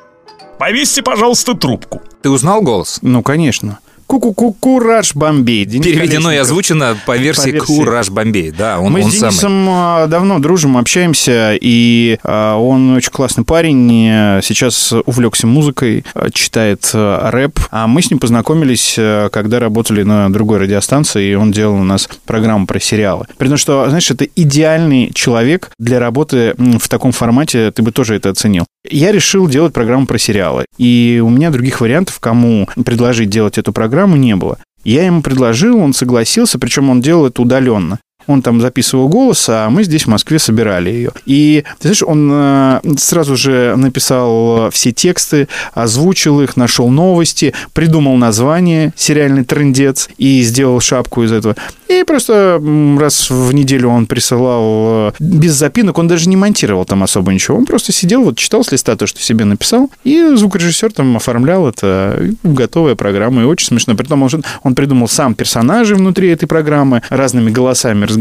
Повесьте, пожалуйста, трубку. Ты узнал голос? Ну, конечно. Ку-ку-ку, Кураж Бомбей. Денис Переведено и озвучено по версии, По версии. Кураж Бомбей. Да, он, Мы он с самый. Денисом а, давно дружим, общаемся, и а, он очень классный парень. э, Сейчас увлекся музыкой, а, читает а, рэп. А мы с ним познакомились, а, когда работали на другой радиостанции, и он делал у нас программу про сериалы. При том, что, знаешь, это идеальный человек для работы в таком формате, ты бы тоже это оценил. Я решил делать программу про сериалы, и у меня других вариантов, кому предложить делать эту программу, не было. Я ему предложил, он согласился, причем он делал это удаленно. Он там записывал голос, а мы здесь в Москве собирали ее. И, ты знаешь, он э, сразу же написал э, все тексты, озвучил их, нашел новости, придумал название «Сериальный трендец» и сделал шапку из этого. И просто раз в неделю он присылал э, без запинок, он даже не монтировал там особо ничего. Он просто сидел, вот читал с листа то, что себе написал, и звукорежиссер там оформлял это, готовая программа, и очень смешно. Притом он, он придумал сам персонажей внутри этой программы, разными голосами разговаривал.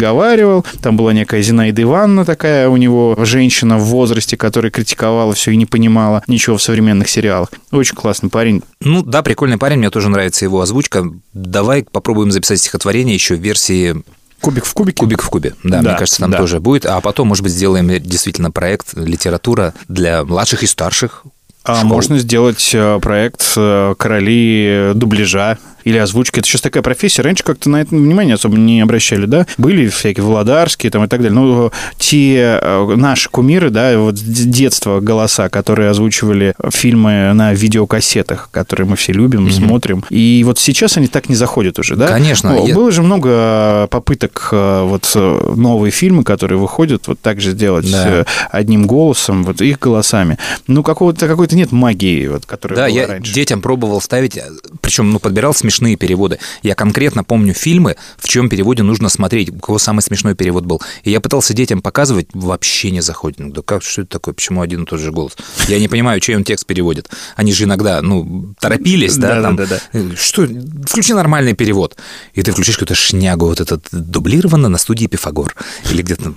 Там была некая Зинаида Ивановна такая у него, женщина в возрасте, которая критиковала все и не понимала ничего в современных сериалах. Очень классный парень. Ну да, прикольный парень, мне тоже нравится его озвучка. Давай попробуем записать стихотворение еще в версии Кубик в кубике. Кубик в кубе. Да, Да, мне кажется, там да. тоже будет. А потом, может быть, сделаем действительно проект литература для младших и старших. А школ. можно сделать э, проект э, «Короли дубляжа» или озвучки. Это сейчас такая профессия. Раньше как-то на это внимание особо не обращали, да? Были всякие Владарские там и так далее. Но те э, наши кумиры, да, вот с детства голоса, которые озвучивали фильмы на видеокассетах, которые мы все любим, смотрим. И вот сейчас они так не заходят уже, да? Конечно, Ну, я- Было же много попыток э, вот э, новые фильмы, которые выходят, вот так же сделать Да. э, одним голосом, вот их голосами. Ну, какого-то какой-то нет магии, вот, которая Да, была я раньше. детям пробовал ставить, причем, ну, подбирал смешные переводы. Я конкретно помню фильмы, в чем переводе нужно смотреть, у кого самый смешной перевод был. И я пытался детям показывать, вообще не заходит. Ну, да как, что это такое, почему один и тот же голос? Я не понимаю, чей он текст переводит. Они же иногда, ну, торопились, да, Да, там, да, да, э, что, включи нормальный перевод. И ты включишь какую-то шнягу, вот этот, дублировано на студии Пифагор. Или где-то...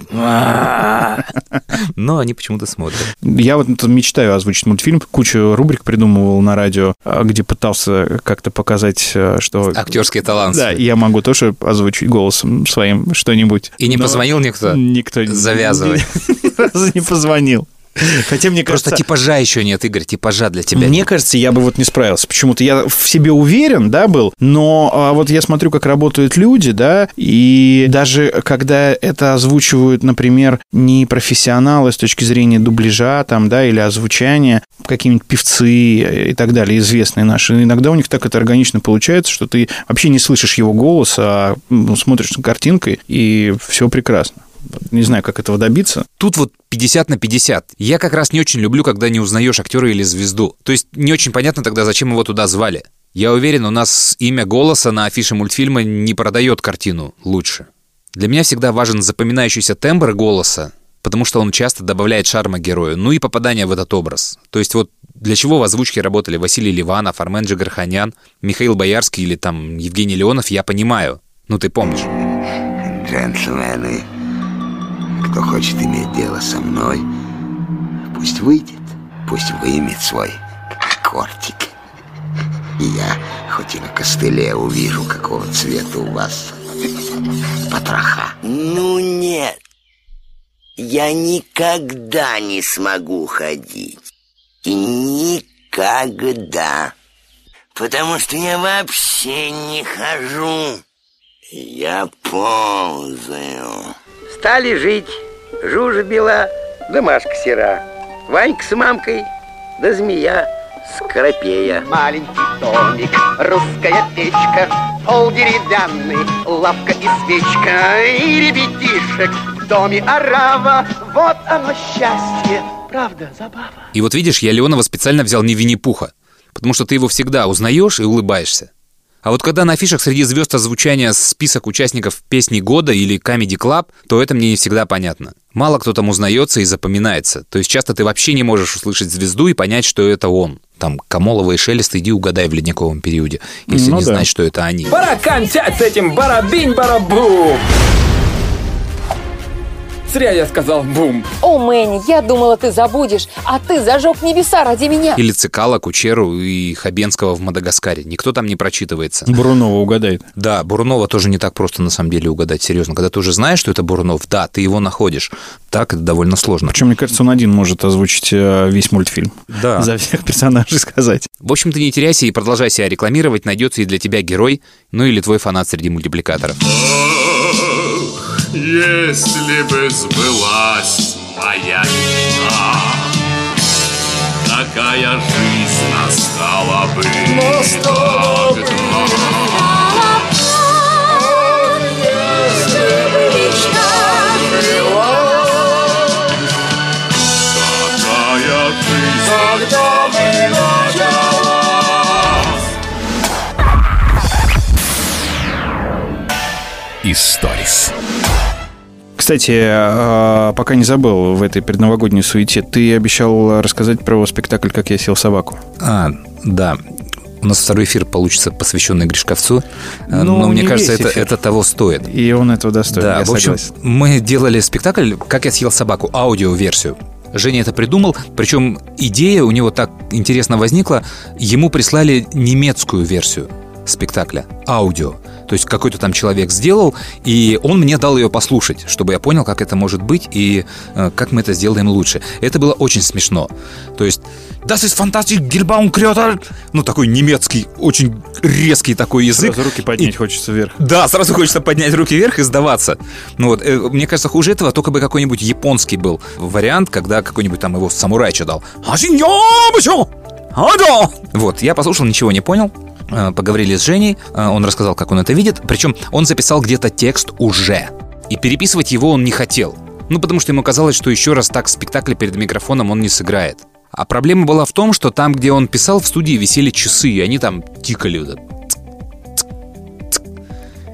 Но они почему-то смотрят. Я вот мечтаю озвучить мультфильм. Кучу рубрик придумывал на радио, а, где пытался как-то показать, а, что... Актерский талант. Да, я могу тоже озвучить голосом своим что-нибудь. И не Но позвонил никто? Никто Завязывай. ни разу не позвонил. Хотя мне Просто кажется... типажа еще нет, Игорь, типажа для тебя. Мне нет. кажется, я бы вот не справился. Почему-то я в себе уверен, да, был, но а, вот я смотрю, как работают люди, да, и даже когда это озвучивают, например, не профессионалы с точки зрения дубляжа, там, да, или озвучания, какие-нибудь певцы и так далее, известные наши, иногда у них так это органично получается, что ты вообще не слышишь его голос, а ну, смотришь на картинкой, и все прекрасно. Не знаю, как этого добиться. Тут вот 50 на 50. Я как раз не очень люблю, когда не узнаешь актера или звезду. То есть не очень понятно тогда, зачем его туда звали. Я уверен, у нас имя голоса на афише мультфильма не продает картину лучше. Для меня всегда важен запоминающийся тембр голоса потому что он часто добавляет шарма герою, ну и попадание в этот образ. То есть вот для чего в озвучке работали Василий Ливанов, Армен Джигарханян, Михаил Боярский или там Евгений Леонов, я понимаю. Ну ты помнишь. Джентльмены, кто хочет иметь дело со мной, пусть выйдет, пусть вымет свой кортик. И я, хоть и на костыле, увижу, какого цвета у вас потроха. Ну нет, я никогда не смогу ходить. И никогда. Потому что я вообще не хожу. Я ползаю. Стали жить. Жужа бела, да Машка сера. Ванька с мамкой, да змея скоропея. Маленький домик, русская печка, пол деревянный, лавка и свечка, и ребятишек в доме орава. Вот оно счастье, правда, забава. И вот видишь, я Леонова специально взял не Винни-Пуха, потому что ты его всегда узнаешь и улыбаешься. А вот когда на афишах среди звезд озвучания список участников песни года или Comedy Club, то это мне не всегда понятно. Мало кто там узнается и запоминается. То есть часто ты вообще не можешь услышать звезду и понять, что это он. Там Камолова и Шелест, иди угадай в ледниковом периоде, если Ну не да. знать, что это они. Пора кончать с этим барабинь-барабум! Зря я сказал бум. О, Мэнни, я думала, ты забудешь, а ты зажег небеса ради меня. Или Цикала, Кучеру и Хабенского в Мадагаскаре. Никто там не прочитывается. Брунова угадает. Да, Бурунова тоже не так просто на самом деле угадать, серьезно. Когда ты уже знаешь, что это Бурунов, да, ты его находишь. Так это довольно сложно. Причем, мне кажется, он один может озвучить э, весь мультфильм. Да. За всех персонажей сказать. В общем, ты не теряйся и продолжай себя рекламировать, найдется и для тебя герой, ну или твой фанат среди мультипликаторов. Если бы сбылась моя мечта, Такая жизнь настала бы. Жизнь Когда бы Историс. Кстати, э, пока не забыл в этой предновогодней суете, ты обещал рассказать про спектакль «Как я сел собаку». А, да. У нас второй эфир получится посвященный Гришковцу, Ну, но мне не кажется, это, это того стоит. И он этого достоин, Да, я в общем, согласен. мы делали спектакль «Как я съел собаку», аудиоверсию. Женя это придумал, причем идея у него так интересно возникла, ему прислали немецкую версию спектакля, аудио. То есть какой-то там человек сделал, и он мне дал ее послушать, чтобы я понял, как это может быть и э, как мы это сделаем лучше. Это было очень смешно. То есть Das ist fantastisch, Gilbaum Ну, такой немецкий, очень резкий такой язык. Сразу руки поднять хочется вверх. Да, сразу хочется поднять руки вверх и сдаваться. Ну вот, э, мне кажется, хуже этого только бы какой-нибудь японский был вариант, когда какой-нибудь там его самурай читал. Вот, я послушал, ничего не понял. Э, Поговорили с Женей, э, он рассказал, как он это видит. Причем он записал где-то текст уже. И переписывать его он не хотел. Ну, потому что ему казалось, что еще раз так в спектакле перед микрофоном он не сыграет. А проблема была в том, что там, где он писал, в студии висели часы, и они там тикали. вот так.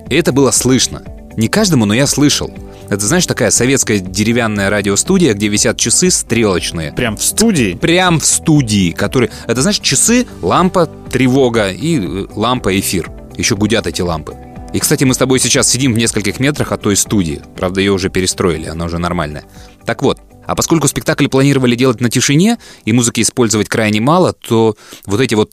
И это было слышно. Не каждому, но я слышал. Это, знаешь, такая советская деревянная радиостудия, где висят часы стрелочные. Прям в студии? Прям в студии, которые... Это, знаешь, часы, лампа, тревога и э, лампа, эфир. Еще гудят эти лампы. И, кстати, мы с тобой сейчас сидим в нескольких метрах от той студии. Правда, ее уже перестроили, она уже нормальная. Так вот, а поскольку спектакль планировали делать на тишине, и музыки использовать крайне мало, то вот эти вот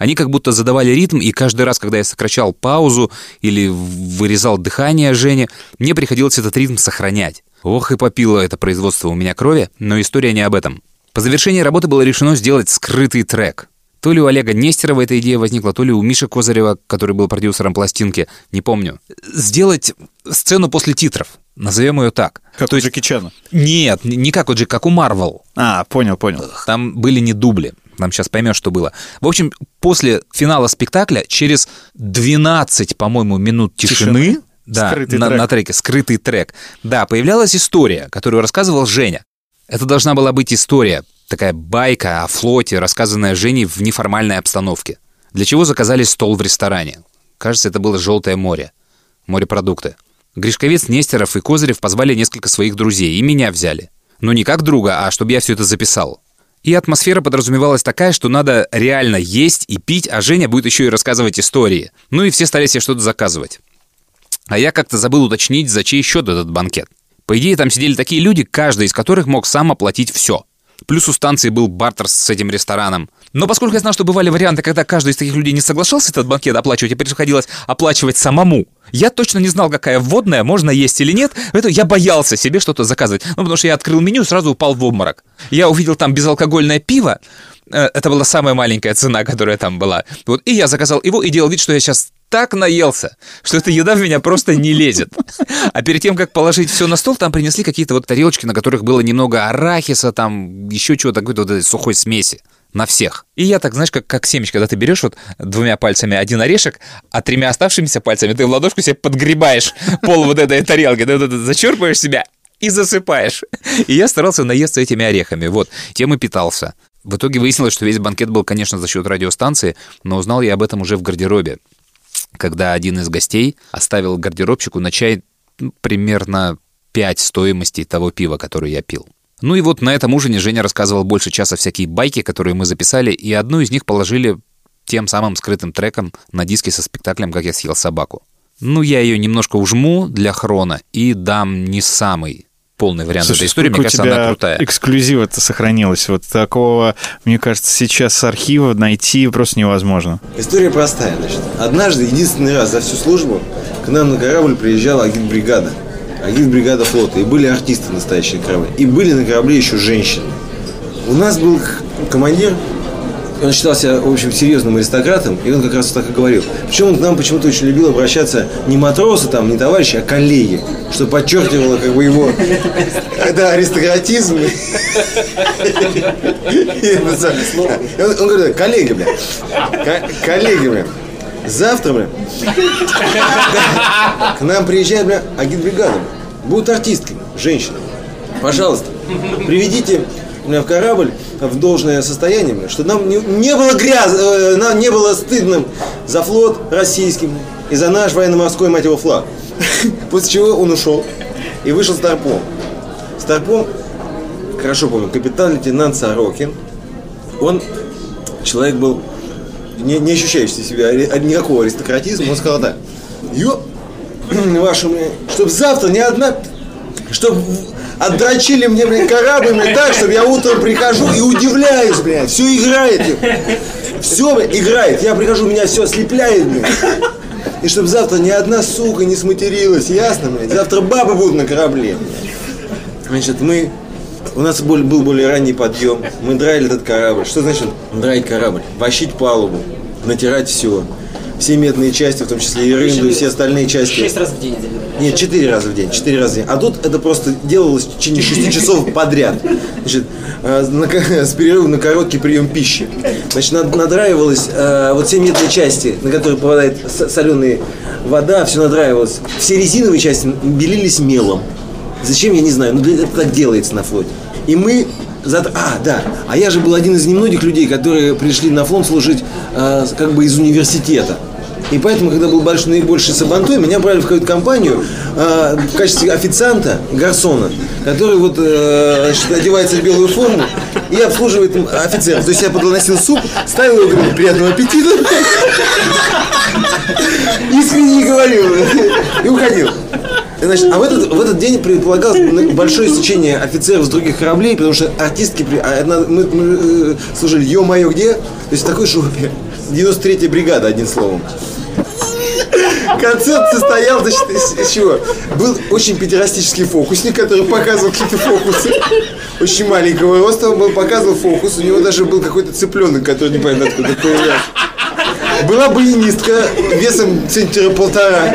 они как будто задавали ритм, и каждый раз, когда я сокращал паузу или вырезал дыхание Жени, мне приходилось этот ритм сохранять. Ох и попило это производство у меня крови, но история не об этом. По завершении работы было решено сделать скрытый трек. То ли у Олега Нестерова эта идея возникла, то ли у Миши Козырева, который был продюсером пластинки, не помню. Сделать сцену после титров. Назовем ее так. Как у Джеки Чана? Нет, не как у Джек, как у Марвел. А, понял, понял. Там были не дубли. Там сейчас поймешь, что было. В общем, после финала спектакля, через 12, по-моему, минут тишины, Тишины? да, Скрытый на, трек. на треке, скрытый трек, да, появлялась история, которую рассказывал Женя. Это должна была быть история, такая байка о флоте, рассказанная Женей в неформальной обстановке. Для чего заказали стол в ресторане? Кажется, это было «Желтое море», морепродукты. Гришковец, Нестеров и Козырев позвали несколько своих друзей, и меня взяли. Но не как друга, а чтобы я все это записал. И атмосфера подразумевалась такая, что надо реально есть и пить, а Женя будет еще и рассказывать истории. Ну и все стали себе что-то заказывать. А я как-то забыл уточнить, за чей счет этот банкет. По идее, там сидели такие люди, каждый из которых мог сам оплатить все. Плюс у станции был бартер с этим рестораном. Но поскольку я знал, что бывали варианты, когда каждый из таких людей не соглашался этот банкет оплачивать, и приходилось оплачивать самому, я точно не знал, какая вводная, можно есть или нет, поэтому я боялся себе что-то заказывать. Ну, потому что я открыл меню сразу упал в обморок. Я увидел там безалкогольное пиво, э, это была самая маленькая цена, которая там была. Вот, и я заказал его и делал вид, что я сейчас так наелся, что эта еда в меня просто не лезет. А перед тем, как положить все на стол, там принесли какие-то вот тарелочки, на которых было немного арахиса, там еще чего-то, какой-то вот этой сухой смеси на всех. И я так, знаешь, как, как семечко, когда ты берешь вот двумя пальцами один орешек, а тремя оставшимися пальцами ты в ладошку себе подгребаешь пол вот этой тарелки, ты зачерпываешь себя и засыпаешь. И я старался наесться этими орехами, вот, тем и питался. В итоге выяснилось, что весь банкет был, конечно, за счет радиостанции, но узнал я об этом уже в гардеробе когда один из гостей оставил гардеробщику на чай ну, примерно 5 стоимостей того пива, которое я пил. Ну и вот на этом ужине Женя рассказывал больше часа всякие байки, которые мы записали, и одну из них положили тем самым скрытым треком на диске со спектаклем «Как я съел собаку». Ну, я ее немножко ужму для хрона и дам не самый полный вариант Слушай, этой истории. Мне кажется, она крутая. эксклюзива-то сохранилась. Вот такого, мне кажется, сейчас с архива найти просто невозможно. История простая, значит. Однажды, единственный раз за всю службу, к нам на корабль приезжала агитбригада. Агитбригада флота. И были артисты настоящие на корабле. И были на корабле еще женщины. У нас был командир, он считался, в общем, серьезным аристократом, и он как раз так и говорил. Причем он к нам почему-то очень любил обращаться не матросы, там, не товарищи, а коллеги, что подчеркивало как бы его да, аристократизм. Он говорит, коллеги, бля, коллеги, бля, завтра, бля, к нам приезжает, бля, агитбригада, будут артистки, женщины. Пожалуйста, приведите меня в корабль в должное состояние, что нам не, не было грязно, э, нам не было стыдным за флот российский и за наш военно-морской, мать его, флаг. После чего он ушел и вышел Старпом. Старпом, хорошо помню, капитан-лейтенант Сорокин. Он, человек был не, не ощущающий себя никакого аристократизма. Он сказал так, ё, вашу, чтобы завтра ни одна, чтобы отдрочили мне, блин, корабль, блин, так, чтобы я утром прихожу и удивляюсь, блядь, все играет. Все, блядь, играет. Я прихожу, меня все ослепляет, блин. И чтобы завтра ни одна сука не сматерилась, ясно, блядь? Завтра бабы будут на корабле. Значит, мы... У нас был, был более ранний подъем. Мы драили этот корабль. Что значит драить корабль? Вощить палубу, натирать все все медные части, в том числе и рынду, и все остальные части. Шесть раз в день. Нет, четыре раза в день. Четыре раза в день. А тут это просто делалось в течение шести часов подряд. Значит, э, с перерывом на короткий прием пищи. Значит, над, надраивалось э, вот все медные части, на которые попадает соленая вода, все надраивалось. Все резиновые части белились мелом. Зачем, я не знаю, но это так делается на флоте. И мы. А, да. А я же был один из немногих людей, которые пришли на флот служить э, как бы из университета. И поэтому, когда был большой, наибольший сабантой, меня брали в какую-то компанию э, в качестве официанта, гарсона, который вот э, одевается в белую форму и обслуживает офицеров. То есть я подносил суп, ставил его, говорил, приятного аппетита. Искренне не говорил. И уходил. Значит, а в этот, в этот день предполагалось большое стечение офицеров с других кораблей, потому что артистки... А мы, мы э, служили «Ё-моё, где?» То есть такой шубе. 93-я бригада, одним словом. Концерт состоял, значит, из, из чего? Был очень педерастический фокусник, который показывал какие-то фокусы. Очень маленького роста, он был, показывал фокус. У него даже был какой-то цыпленок, который непонятно откуда появлялся. Была баянистка весом центнера полтора.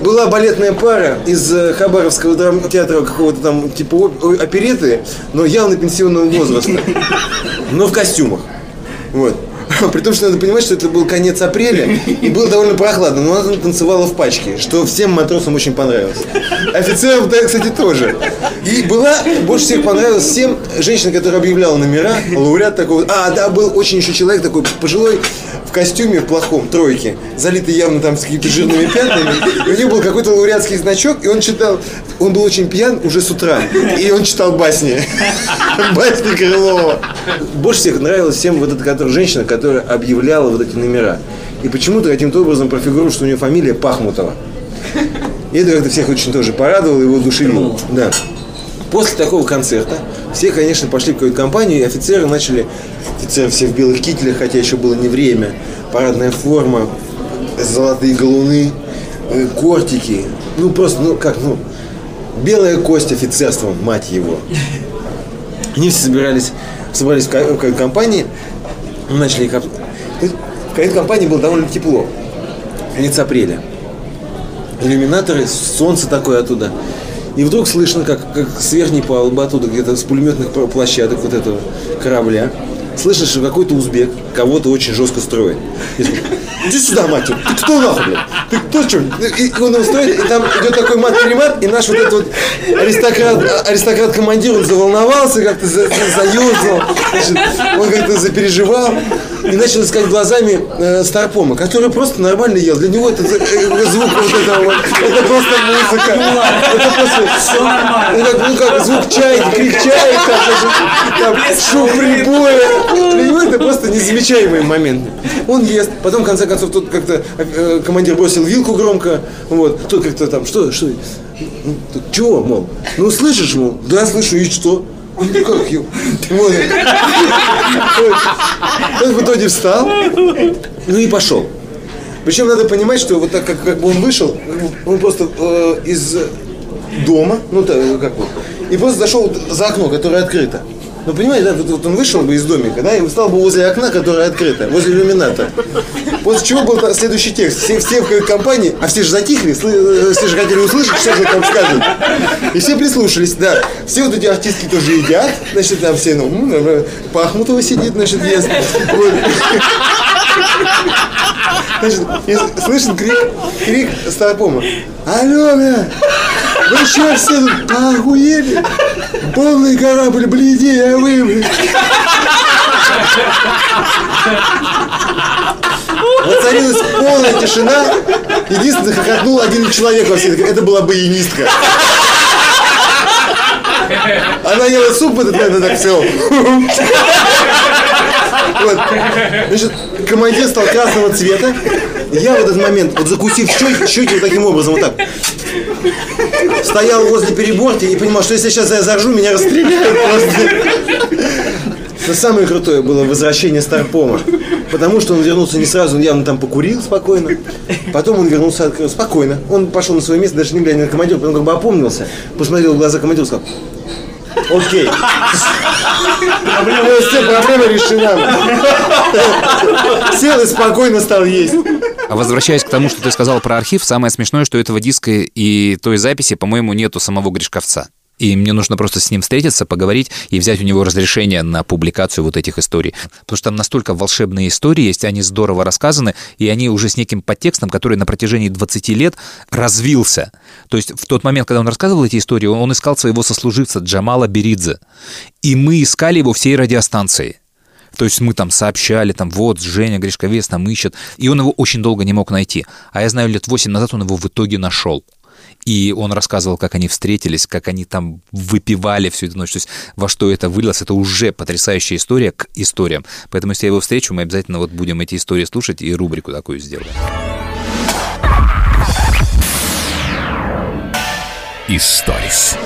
Была балетная пара из э, Хабаровского драмтеатра какого-то там типа опереты, но явно пенсионного возраста. Но в костюмах. Вот. При том, что надо понимать, что это был конец апреля, и было довольно прохладно, но она танцевала в пачке, что всем матросам очень понравилось. Офицерам, да, кстати, тоже. И была, больше всех понравилась всем женщина, которая объявляла номера, лауреат такой. А, да, был очень еще человек такой пожилой, в костюме плохом, тройке, залитый явно там с какими-то жирными пятнами. И у него был какой-то лауреатский значок, и он читал, он был очень пьян уже с утра, и он читал басни. Басни Крылова. Больше всех нравилась всем вот эта женщина, которая объявляла вот эти номера. И почему-то каким-то образом профигурировала, что у нее фамилия Пахмутова. И это как-то всех очень тоже порадовало, его душевило. Да. После такого концерта все, конечно, пошли в какую-то компанию, и офицеры начали, офицеры все в белых кителях, хотя еще было не время, парадная форма, золотые галуны, э, кортики, ну просто, ну как, ну, белая кость офицерства, мать его. Они все собирались, собрались в какой-то компании, начали их... В какой-то компании было довольно тепло, конец апреля. Иллюминаторы, солнце такое оттуда. И вдруг слышно, как, как с верхней палубы оттуда, где-то с пулеметных площадок вот этого корабля, слышно, что какой-то узбек кого-то очень жестко строит. И Иди сюда, мать, ты кто нахуй, блядь? Ты кто, что? И он его строит, и там идет такой мат-перемат, и наш вот этот вот аристократ, аристократ-командир, он заволновался, как-то за, за, заерзал, значит, он как-то запереживал и начал искать глазами э, Старпома, который просто нормально ел. Для него это э, звук вот этого вот, это просто музыка. Это просто, ну как, ну как звук чайки, крик чаек, там, там, шум прибоя. Для него это просто незамечаемые моменты. Он ест, потом в конце концов тут как-то э, командир бросил вилку громко, вот, тут как-то там, что, что, ну, тут, чего, мол, ну слышишь, мол, да, слышу, и что? Как его? Вот. Он в итоге встал, ну и пошел. Причем надо понимать, что вот так как, как бы он вышел, он просто э, из дома, ну так, как бы, и просто зашел за окно, которое открыто. Ну, понимаете, да, вот, вот он вышел бы из домика, да, и встал бы возле окна, которое открыто, возле иллюминатора. После чего был следующий текст. Все, все в компании, а все же затихли, э, все же хотели услышать, что же там скажут. И все прислушались, да. Все вот эти артистки тоже едят, значит, там все, ну, Пахмутова сидит, значит, ест. Вот. Значит, слышен крик, крик Старпома. Алло, бля, вы что все тут охуели? Полный корабль, бледи, а вы, блядь. Воцарилась полная тишина. Единственное, хохотнул один человек во всей Это была баянистка. Она ела суп в этот так все. Вот. Значит, командир стал красного цвета. Я в этот момент, вот закусив щеки, щеки вот таким образом, вот так, стоял возле переборки и понимал, что если сейчас я зажжу, меня расстреляют просто. Но самое крутое было возвращение Старпома. Потому что он вернулся не сразу, он явно там покурил спокойно. Потом он вернулся открыл, спокойно. Он пошел на свое место, даже не глядя на командира, потом как бы опомнился, посмотрел в глаза командира и сказал, Окей. Все, проблема решена. Сел и спокойно стал есть. А возвращаясь к тому, что ты сказал про архив, самое смешное, что этого диска и той записи, по-моему, нету самого Гришковца. И мне нужно просто с ним встретиться, поговорить и взять у него разрешение на публикацию вот этих историй. Потому что там настолько волшебные истории есть, они здорово рассказаны, и они уже с неким подтекстом, который на протяжении 20 лет развился. То есть в тот момент, когда он рассказывал эти истории, он искал своего сослуживца Джамала Беридзе. И мы искали его всей радиостанции. То есть мы там сообщали, там, вот, Женя Гришковец там ищет, и он его очень долго не мог найти. А я знаю, лет 8 назад он его в итоге нашел. И он рассказывал, как они встретились, как они там выпивали всю эту ночь. То есть во что это вылилось, это уже потрясающая история к историям. Поэтому, если я его встречу, мы обязательно вот будем эти истории слушать и рубрику такую сделаем. Историс.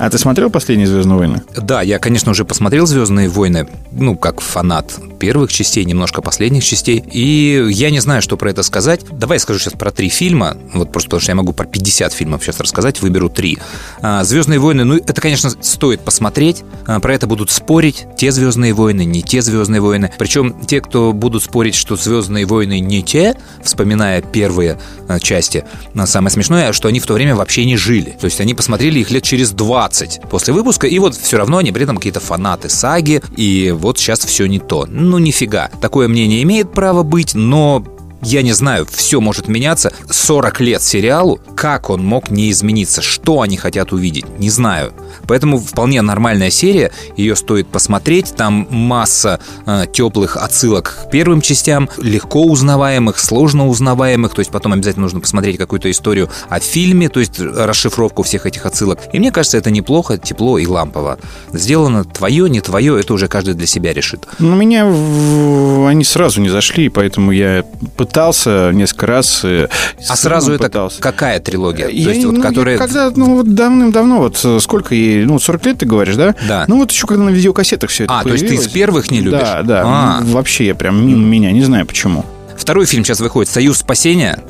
А ты смотрел последние Звездные войны? Да, я, конечно, уже посмотрел Звездные войны, ну, как фанат первых частей, немножко последних частей. И я не знаю, что про это сказать. Давай я скажу сейчас про три фильма. Вот просто потому что я могу про 50 фильмов сейчас рассказать, выберу три. А, Звездные войны, ну, это, конечно, стоит посмотреть. А, про это будут спорить. Те Звездные войны, не те Звездные войны. Причем те, кто будут спорить, что Звездные войны не те, вспоминая первые а, части, самое смешное, что они в то время вообще не жили. То есть они посмотрели их лет через 20 20 после выпуска, и вот все равно они при этом какие-то фанаты саги, и вот сейчас все не то. Ну, нифига. Такое мнение имеет право быть, но я не знаю, все может меняться. 40 лет сериалу, как он мог не измениться? Что они хотят увидеть? Не знаю. Поэтому вполне нормальная серия, ее стоит посмотреть. Там масса э, теплых отсылок к первым частям, легко узнаваемых, сложно узнаваемых. То есть потом обязательно нужно посмотреть какую-то историю о фильме, то есть расшифровку всех этих отсылок. И мне кажется, это неплохо, тепло и лампово. Сделано твое, не твое, это уже каждый для себя решит. Ну, меня в- они сразу не зашли, поэтому я пытался несколько раз. с А сразу это пытался. какая трилогия? Я, То есть вот ну, я которая... когда, ну, вот давным-давно, вот э, сколько ей, ну, 40 лет ты говоришь, да? Да. Ну, вот еще когда на видеокассетах все это А, то есть ты из первых не любишь? Да, да. А. Ну, Вообще я прям мимо меня, не знаю почему. Второй фильм сейчас выходит «Союз спасения».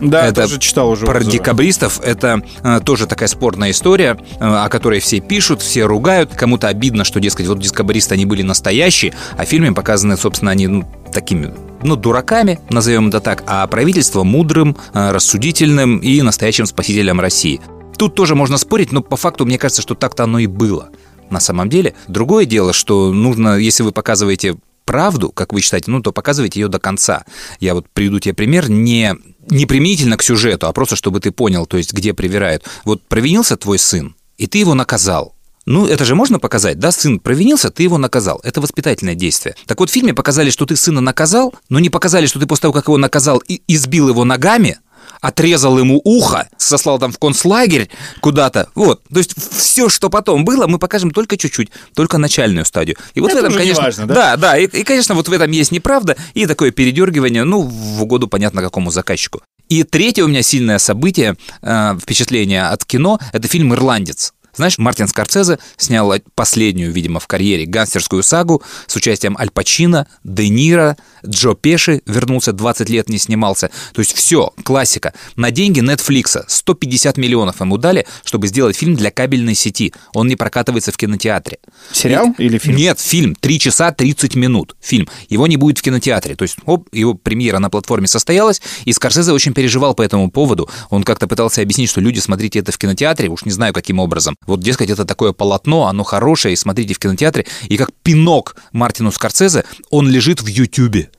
Да, это тоже читал уже про отзывы. декабристов. Это э, тоже такая спорная история, э, о которой все пишут, все ругают. Кому-то обидно, что, дескать, вот декабристы, они были настоящие, а в фильме показаны, собственно, они ну, такими ну, дураками, назовем это так, а правительство мудрым, э, рассудительным и настоящим спасителем России. Тут тоже можно спорить, но по факту мне кажется, что так-то оно и было. На самом деле. Другое дело, что нужно, если вы показываете правду, как вы считаете, ну, то показывайте ее до конца. Я вот приведу тебе пример, не, не применительно к сюжету, а просто чтобы ты понял, то есть где привирают. Вот провинился твой сын, и ты его наказал. Ну, это же можно показать, да? Сын провинился, ты его наказал. Это воспитательное действие. Так вот, в фильме показали, что ты сына наказал, но не показали, что ты после того, как его наказал, и избил его ногами, отрезал ему ухо, сослал там в концлагерь куда-то. Вот. То есть все, что потом было, мы покажем только чуть-чуть, только начальную стадию. И вот Это в этом, конечно, важно, да? да, да, и, и, конечно, вот в этом есть неправда и такое передергивание, ну, в угоду понятно какому заказчику. И третье у меня сильное событие, э, впечатление от кино, это фильм «Ирландец». Знаешь, Мартин Скорсезе снял последнюю, видимо, в карьере гангстерскую сагу с участием Аль Пачино, Де Ниро, Джо Пеши вернулся, 20 лет не снимался. То есть все, классика. На деньги Netflix 150 миллионов ему дали, чтобы сделать фильм для кабельной сети. Он не прокатывается в кинотеатре. Сериал или фильм? Нет, фильм. 3 часа 30 минут. Фильм. Его не будет в кинотеатре. То есть, оп, его премьера на платформе состоялась, и Скорсезе очень переживал по этому поводу. Он как-то пытался объяснить, что люди, смотрите это в кинотеатре, уж не знаю каким образом. Вот, дескать, это такое полотно, оно хорошее, и смотрите в кинотеатре. И как пинок Мартину Скорсезе, он лежит в Ютьюбе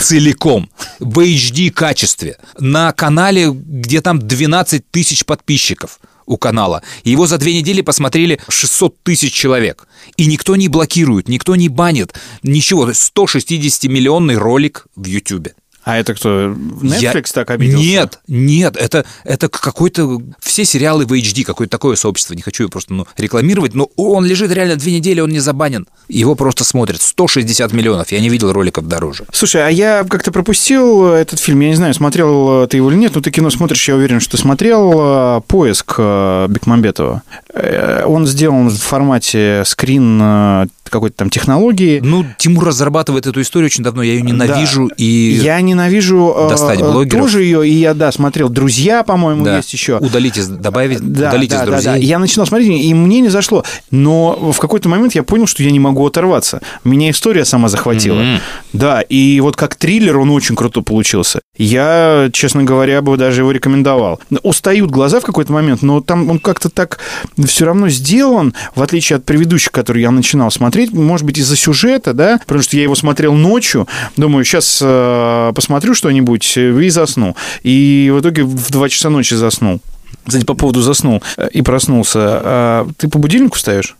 целиком, в HD качестве, на канале, где там 12 тысяч подписчиков у канала. Его за две недели посмотрели 600 тысяч человек. И никто не блокирует, никто не банит, ничего. То есть 160-миллионный ролик в Ютьюбе. А это кто? Netflix Я- так обиделся? Нет, нет, это, это какой-то... Все сериалы в HD, какое-то такое сообщество, не хочу его просто ну, рекламировать, но он лежит реально две недели, он не забанен. Его просто смотрят 160 миллионов, я не видел роликов дороже. Слушай, а я как-то пропустил этот фильм, я не знаю, смотрел ты его или нет, но ты кино смотришь, я уверен, что ты смотрел э, «Поиск» э, Бекмамбетова. Э, Он сделан в формате скрин э, какой-то там технологии. Ну, Тимур разрабатывает эту историю очень давно, я ее ненавижу, Да. и... Я ненавижу э, Достать э, блогеров. тоже ее, и я, да, смотрел «Друзья», по-моему, Да. есть еще. Удалить из... Добавить, Да, удалить да, из да, друзей. да. Я начинал смотреть, и мне не зашло. Но в какой-то момент я понял, что я не могу оторваться. Меня история сама захватила. Мгм. Да, и вот как триллер он очень круто получился. Я, честно говоря, бы даже его рекомендовал. Устают глаза в какой-то момент, но там он как-то так все равно сделан, в отличие от предыдущих, которые я начинал смотреть, может быть, из-за сюжета, да, потому что я его смотрел ночью, думаю, сейчас посмотрю что-нибудь э, и засну. И в итоге в 2 часа ночи заснул. Кстати, по поводу заснул э, и проснулся. А Ты по будильнику встаешь?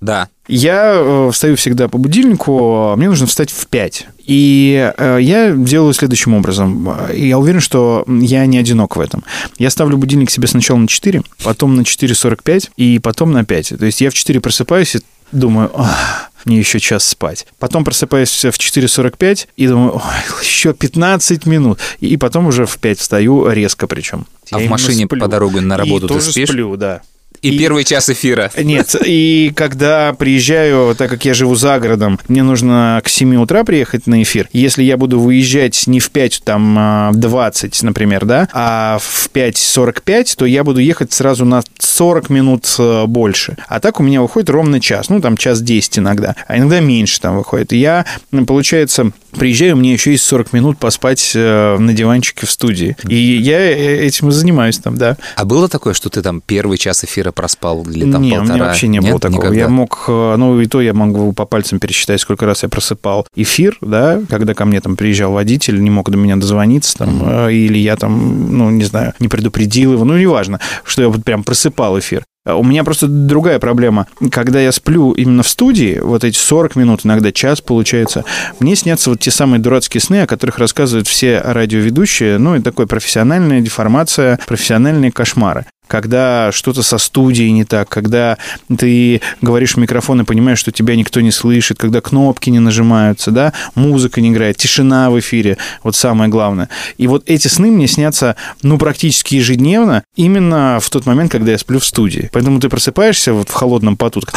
Да. Я э, встаю всегда по будильнику, а мне нужно встать в 5. И я делаю следующим образом. Я уверен, что я не одинок в этом. Я ставлю будильник себе сначала на 4, потом на 4.45 и потом на 5. То есть я в 4 просыпаюсь и думаю, «Ах, мне еще час спать. Потом просыпаюсь в 4.45 и думаю, «Ой, еще 15 минут. И потом уже в 5 встаю резко причем. А Я в машине сплю. по дороге на работу и ты тоже спишь? сплю, да. И, первый час эфира. Нет, и когда приезжаю, так как я живу за городом, мне нужно к 7 утра приехать на эфир. Если я буду выезжать не в 5, там, а, 20, например, да, а в 5.45, то я буду ехать сразу на 40 минут э, больше. А так у меня выходит ровно час, ну, там, час 10 иногда, а иногда меньше там выходит. И я, получается, приезжаю, мне еще есть 40 минут поспать э, на диванчике в студии. И я э, этим и занимаюсь там, да. А было такое, что ты там первый час эфира проспал или там не, полтора? у меня вообще не Нет, было такого. никогда? Я мог, э, ну и то я могу по пальцам пересчитать, сколько раз я просыпал эфир, да, когда ко мне там приезжал водитель, не мог до меня дозвониться, там, э, или я там, ну, не знаю, не предупредил его, ну, неважно, что я вот прям просыпал эфир. А У меня просто другая проблема. Когда я сплю именно в студии, вот эти 40 минут, иногда час получается, мне снятся вот те самые дурацкие сны, о которых рассказывают все радиоведущие, ну, и такой профессиональная деформация, профессиональные кошмары когда что-то со студией не так, когда ты говоришь в микрофон и понимаешь, что тебя никто не слышит, когда кнопки не нажимаются, да, музыка не играет, тишина в эфире, вот самое главное. И вот эти сны мне снятся, ну, практически ежедневно, именно в тот момент, когда я сплю в студии. Поэтому ты просыпаешься вот в холодном поту, так,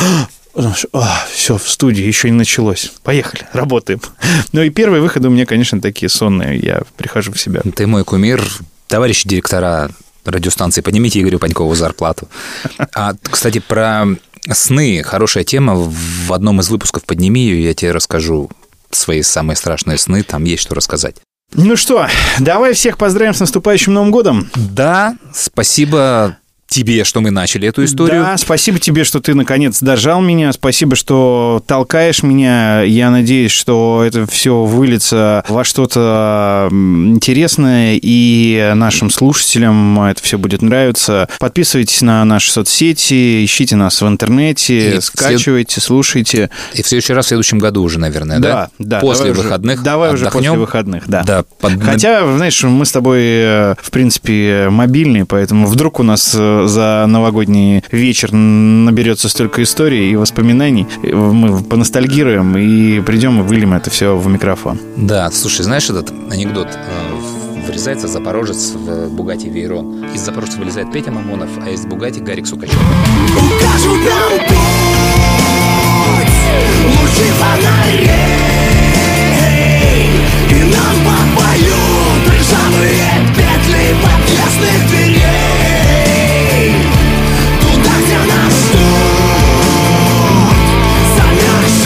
все, в студии еще не началось. Поехали, работаем. Ну и первые выходы у меня, конечно, такие сонные. Я прихожу в себя. Ты мой кумир, товарищи директора радиостанции, поднимите Игорю Панькову зарплату. А, кстати, про сны хорошая тема. В одном из выпусков «Подними ее» я тебе расскажу свои самые страшные сны, там есть что рассказать. Ну что, давай всех поздравим с наступающим Новым годом. Да, спасибо тебе, что мы начали эту историю. Да, спасибо тебе, что ты наконец дожал меня. Спасибо, что толкаешь меня. Я надеюсь, что это все выльется во что-то интересное, и нашим слушателям это все будет нравиться. Подписывайтесь на наши соцсети, ищите нас в интернете, И скачивайте, слушайте. И в следующий раз, в следующем году уже, наверное, да? Да, да. После давай выходных Уже, давай уже отдохнем. после выходных, да. Да, под- Хотя, знаешь, мы с тобой, э, в принципе, мобильные, поэтому вдруг у нас э, за новогодний вечер наберется столько историй и воспоминаний, мы поностальгируем и придем и выльем это все в микрофон. Да, слушай, знаешь этот анекдот? Э, Врезается запорожец в Бугати Вейрон. Из запорожца вылезает Петя Мамонов, а из Бугати Гарик Сукачев. Укажут нам путь Лучи фонарей И нам попоют Ржавые петли подъездных дверей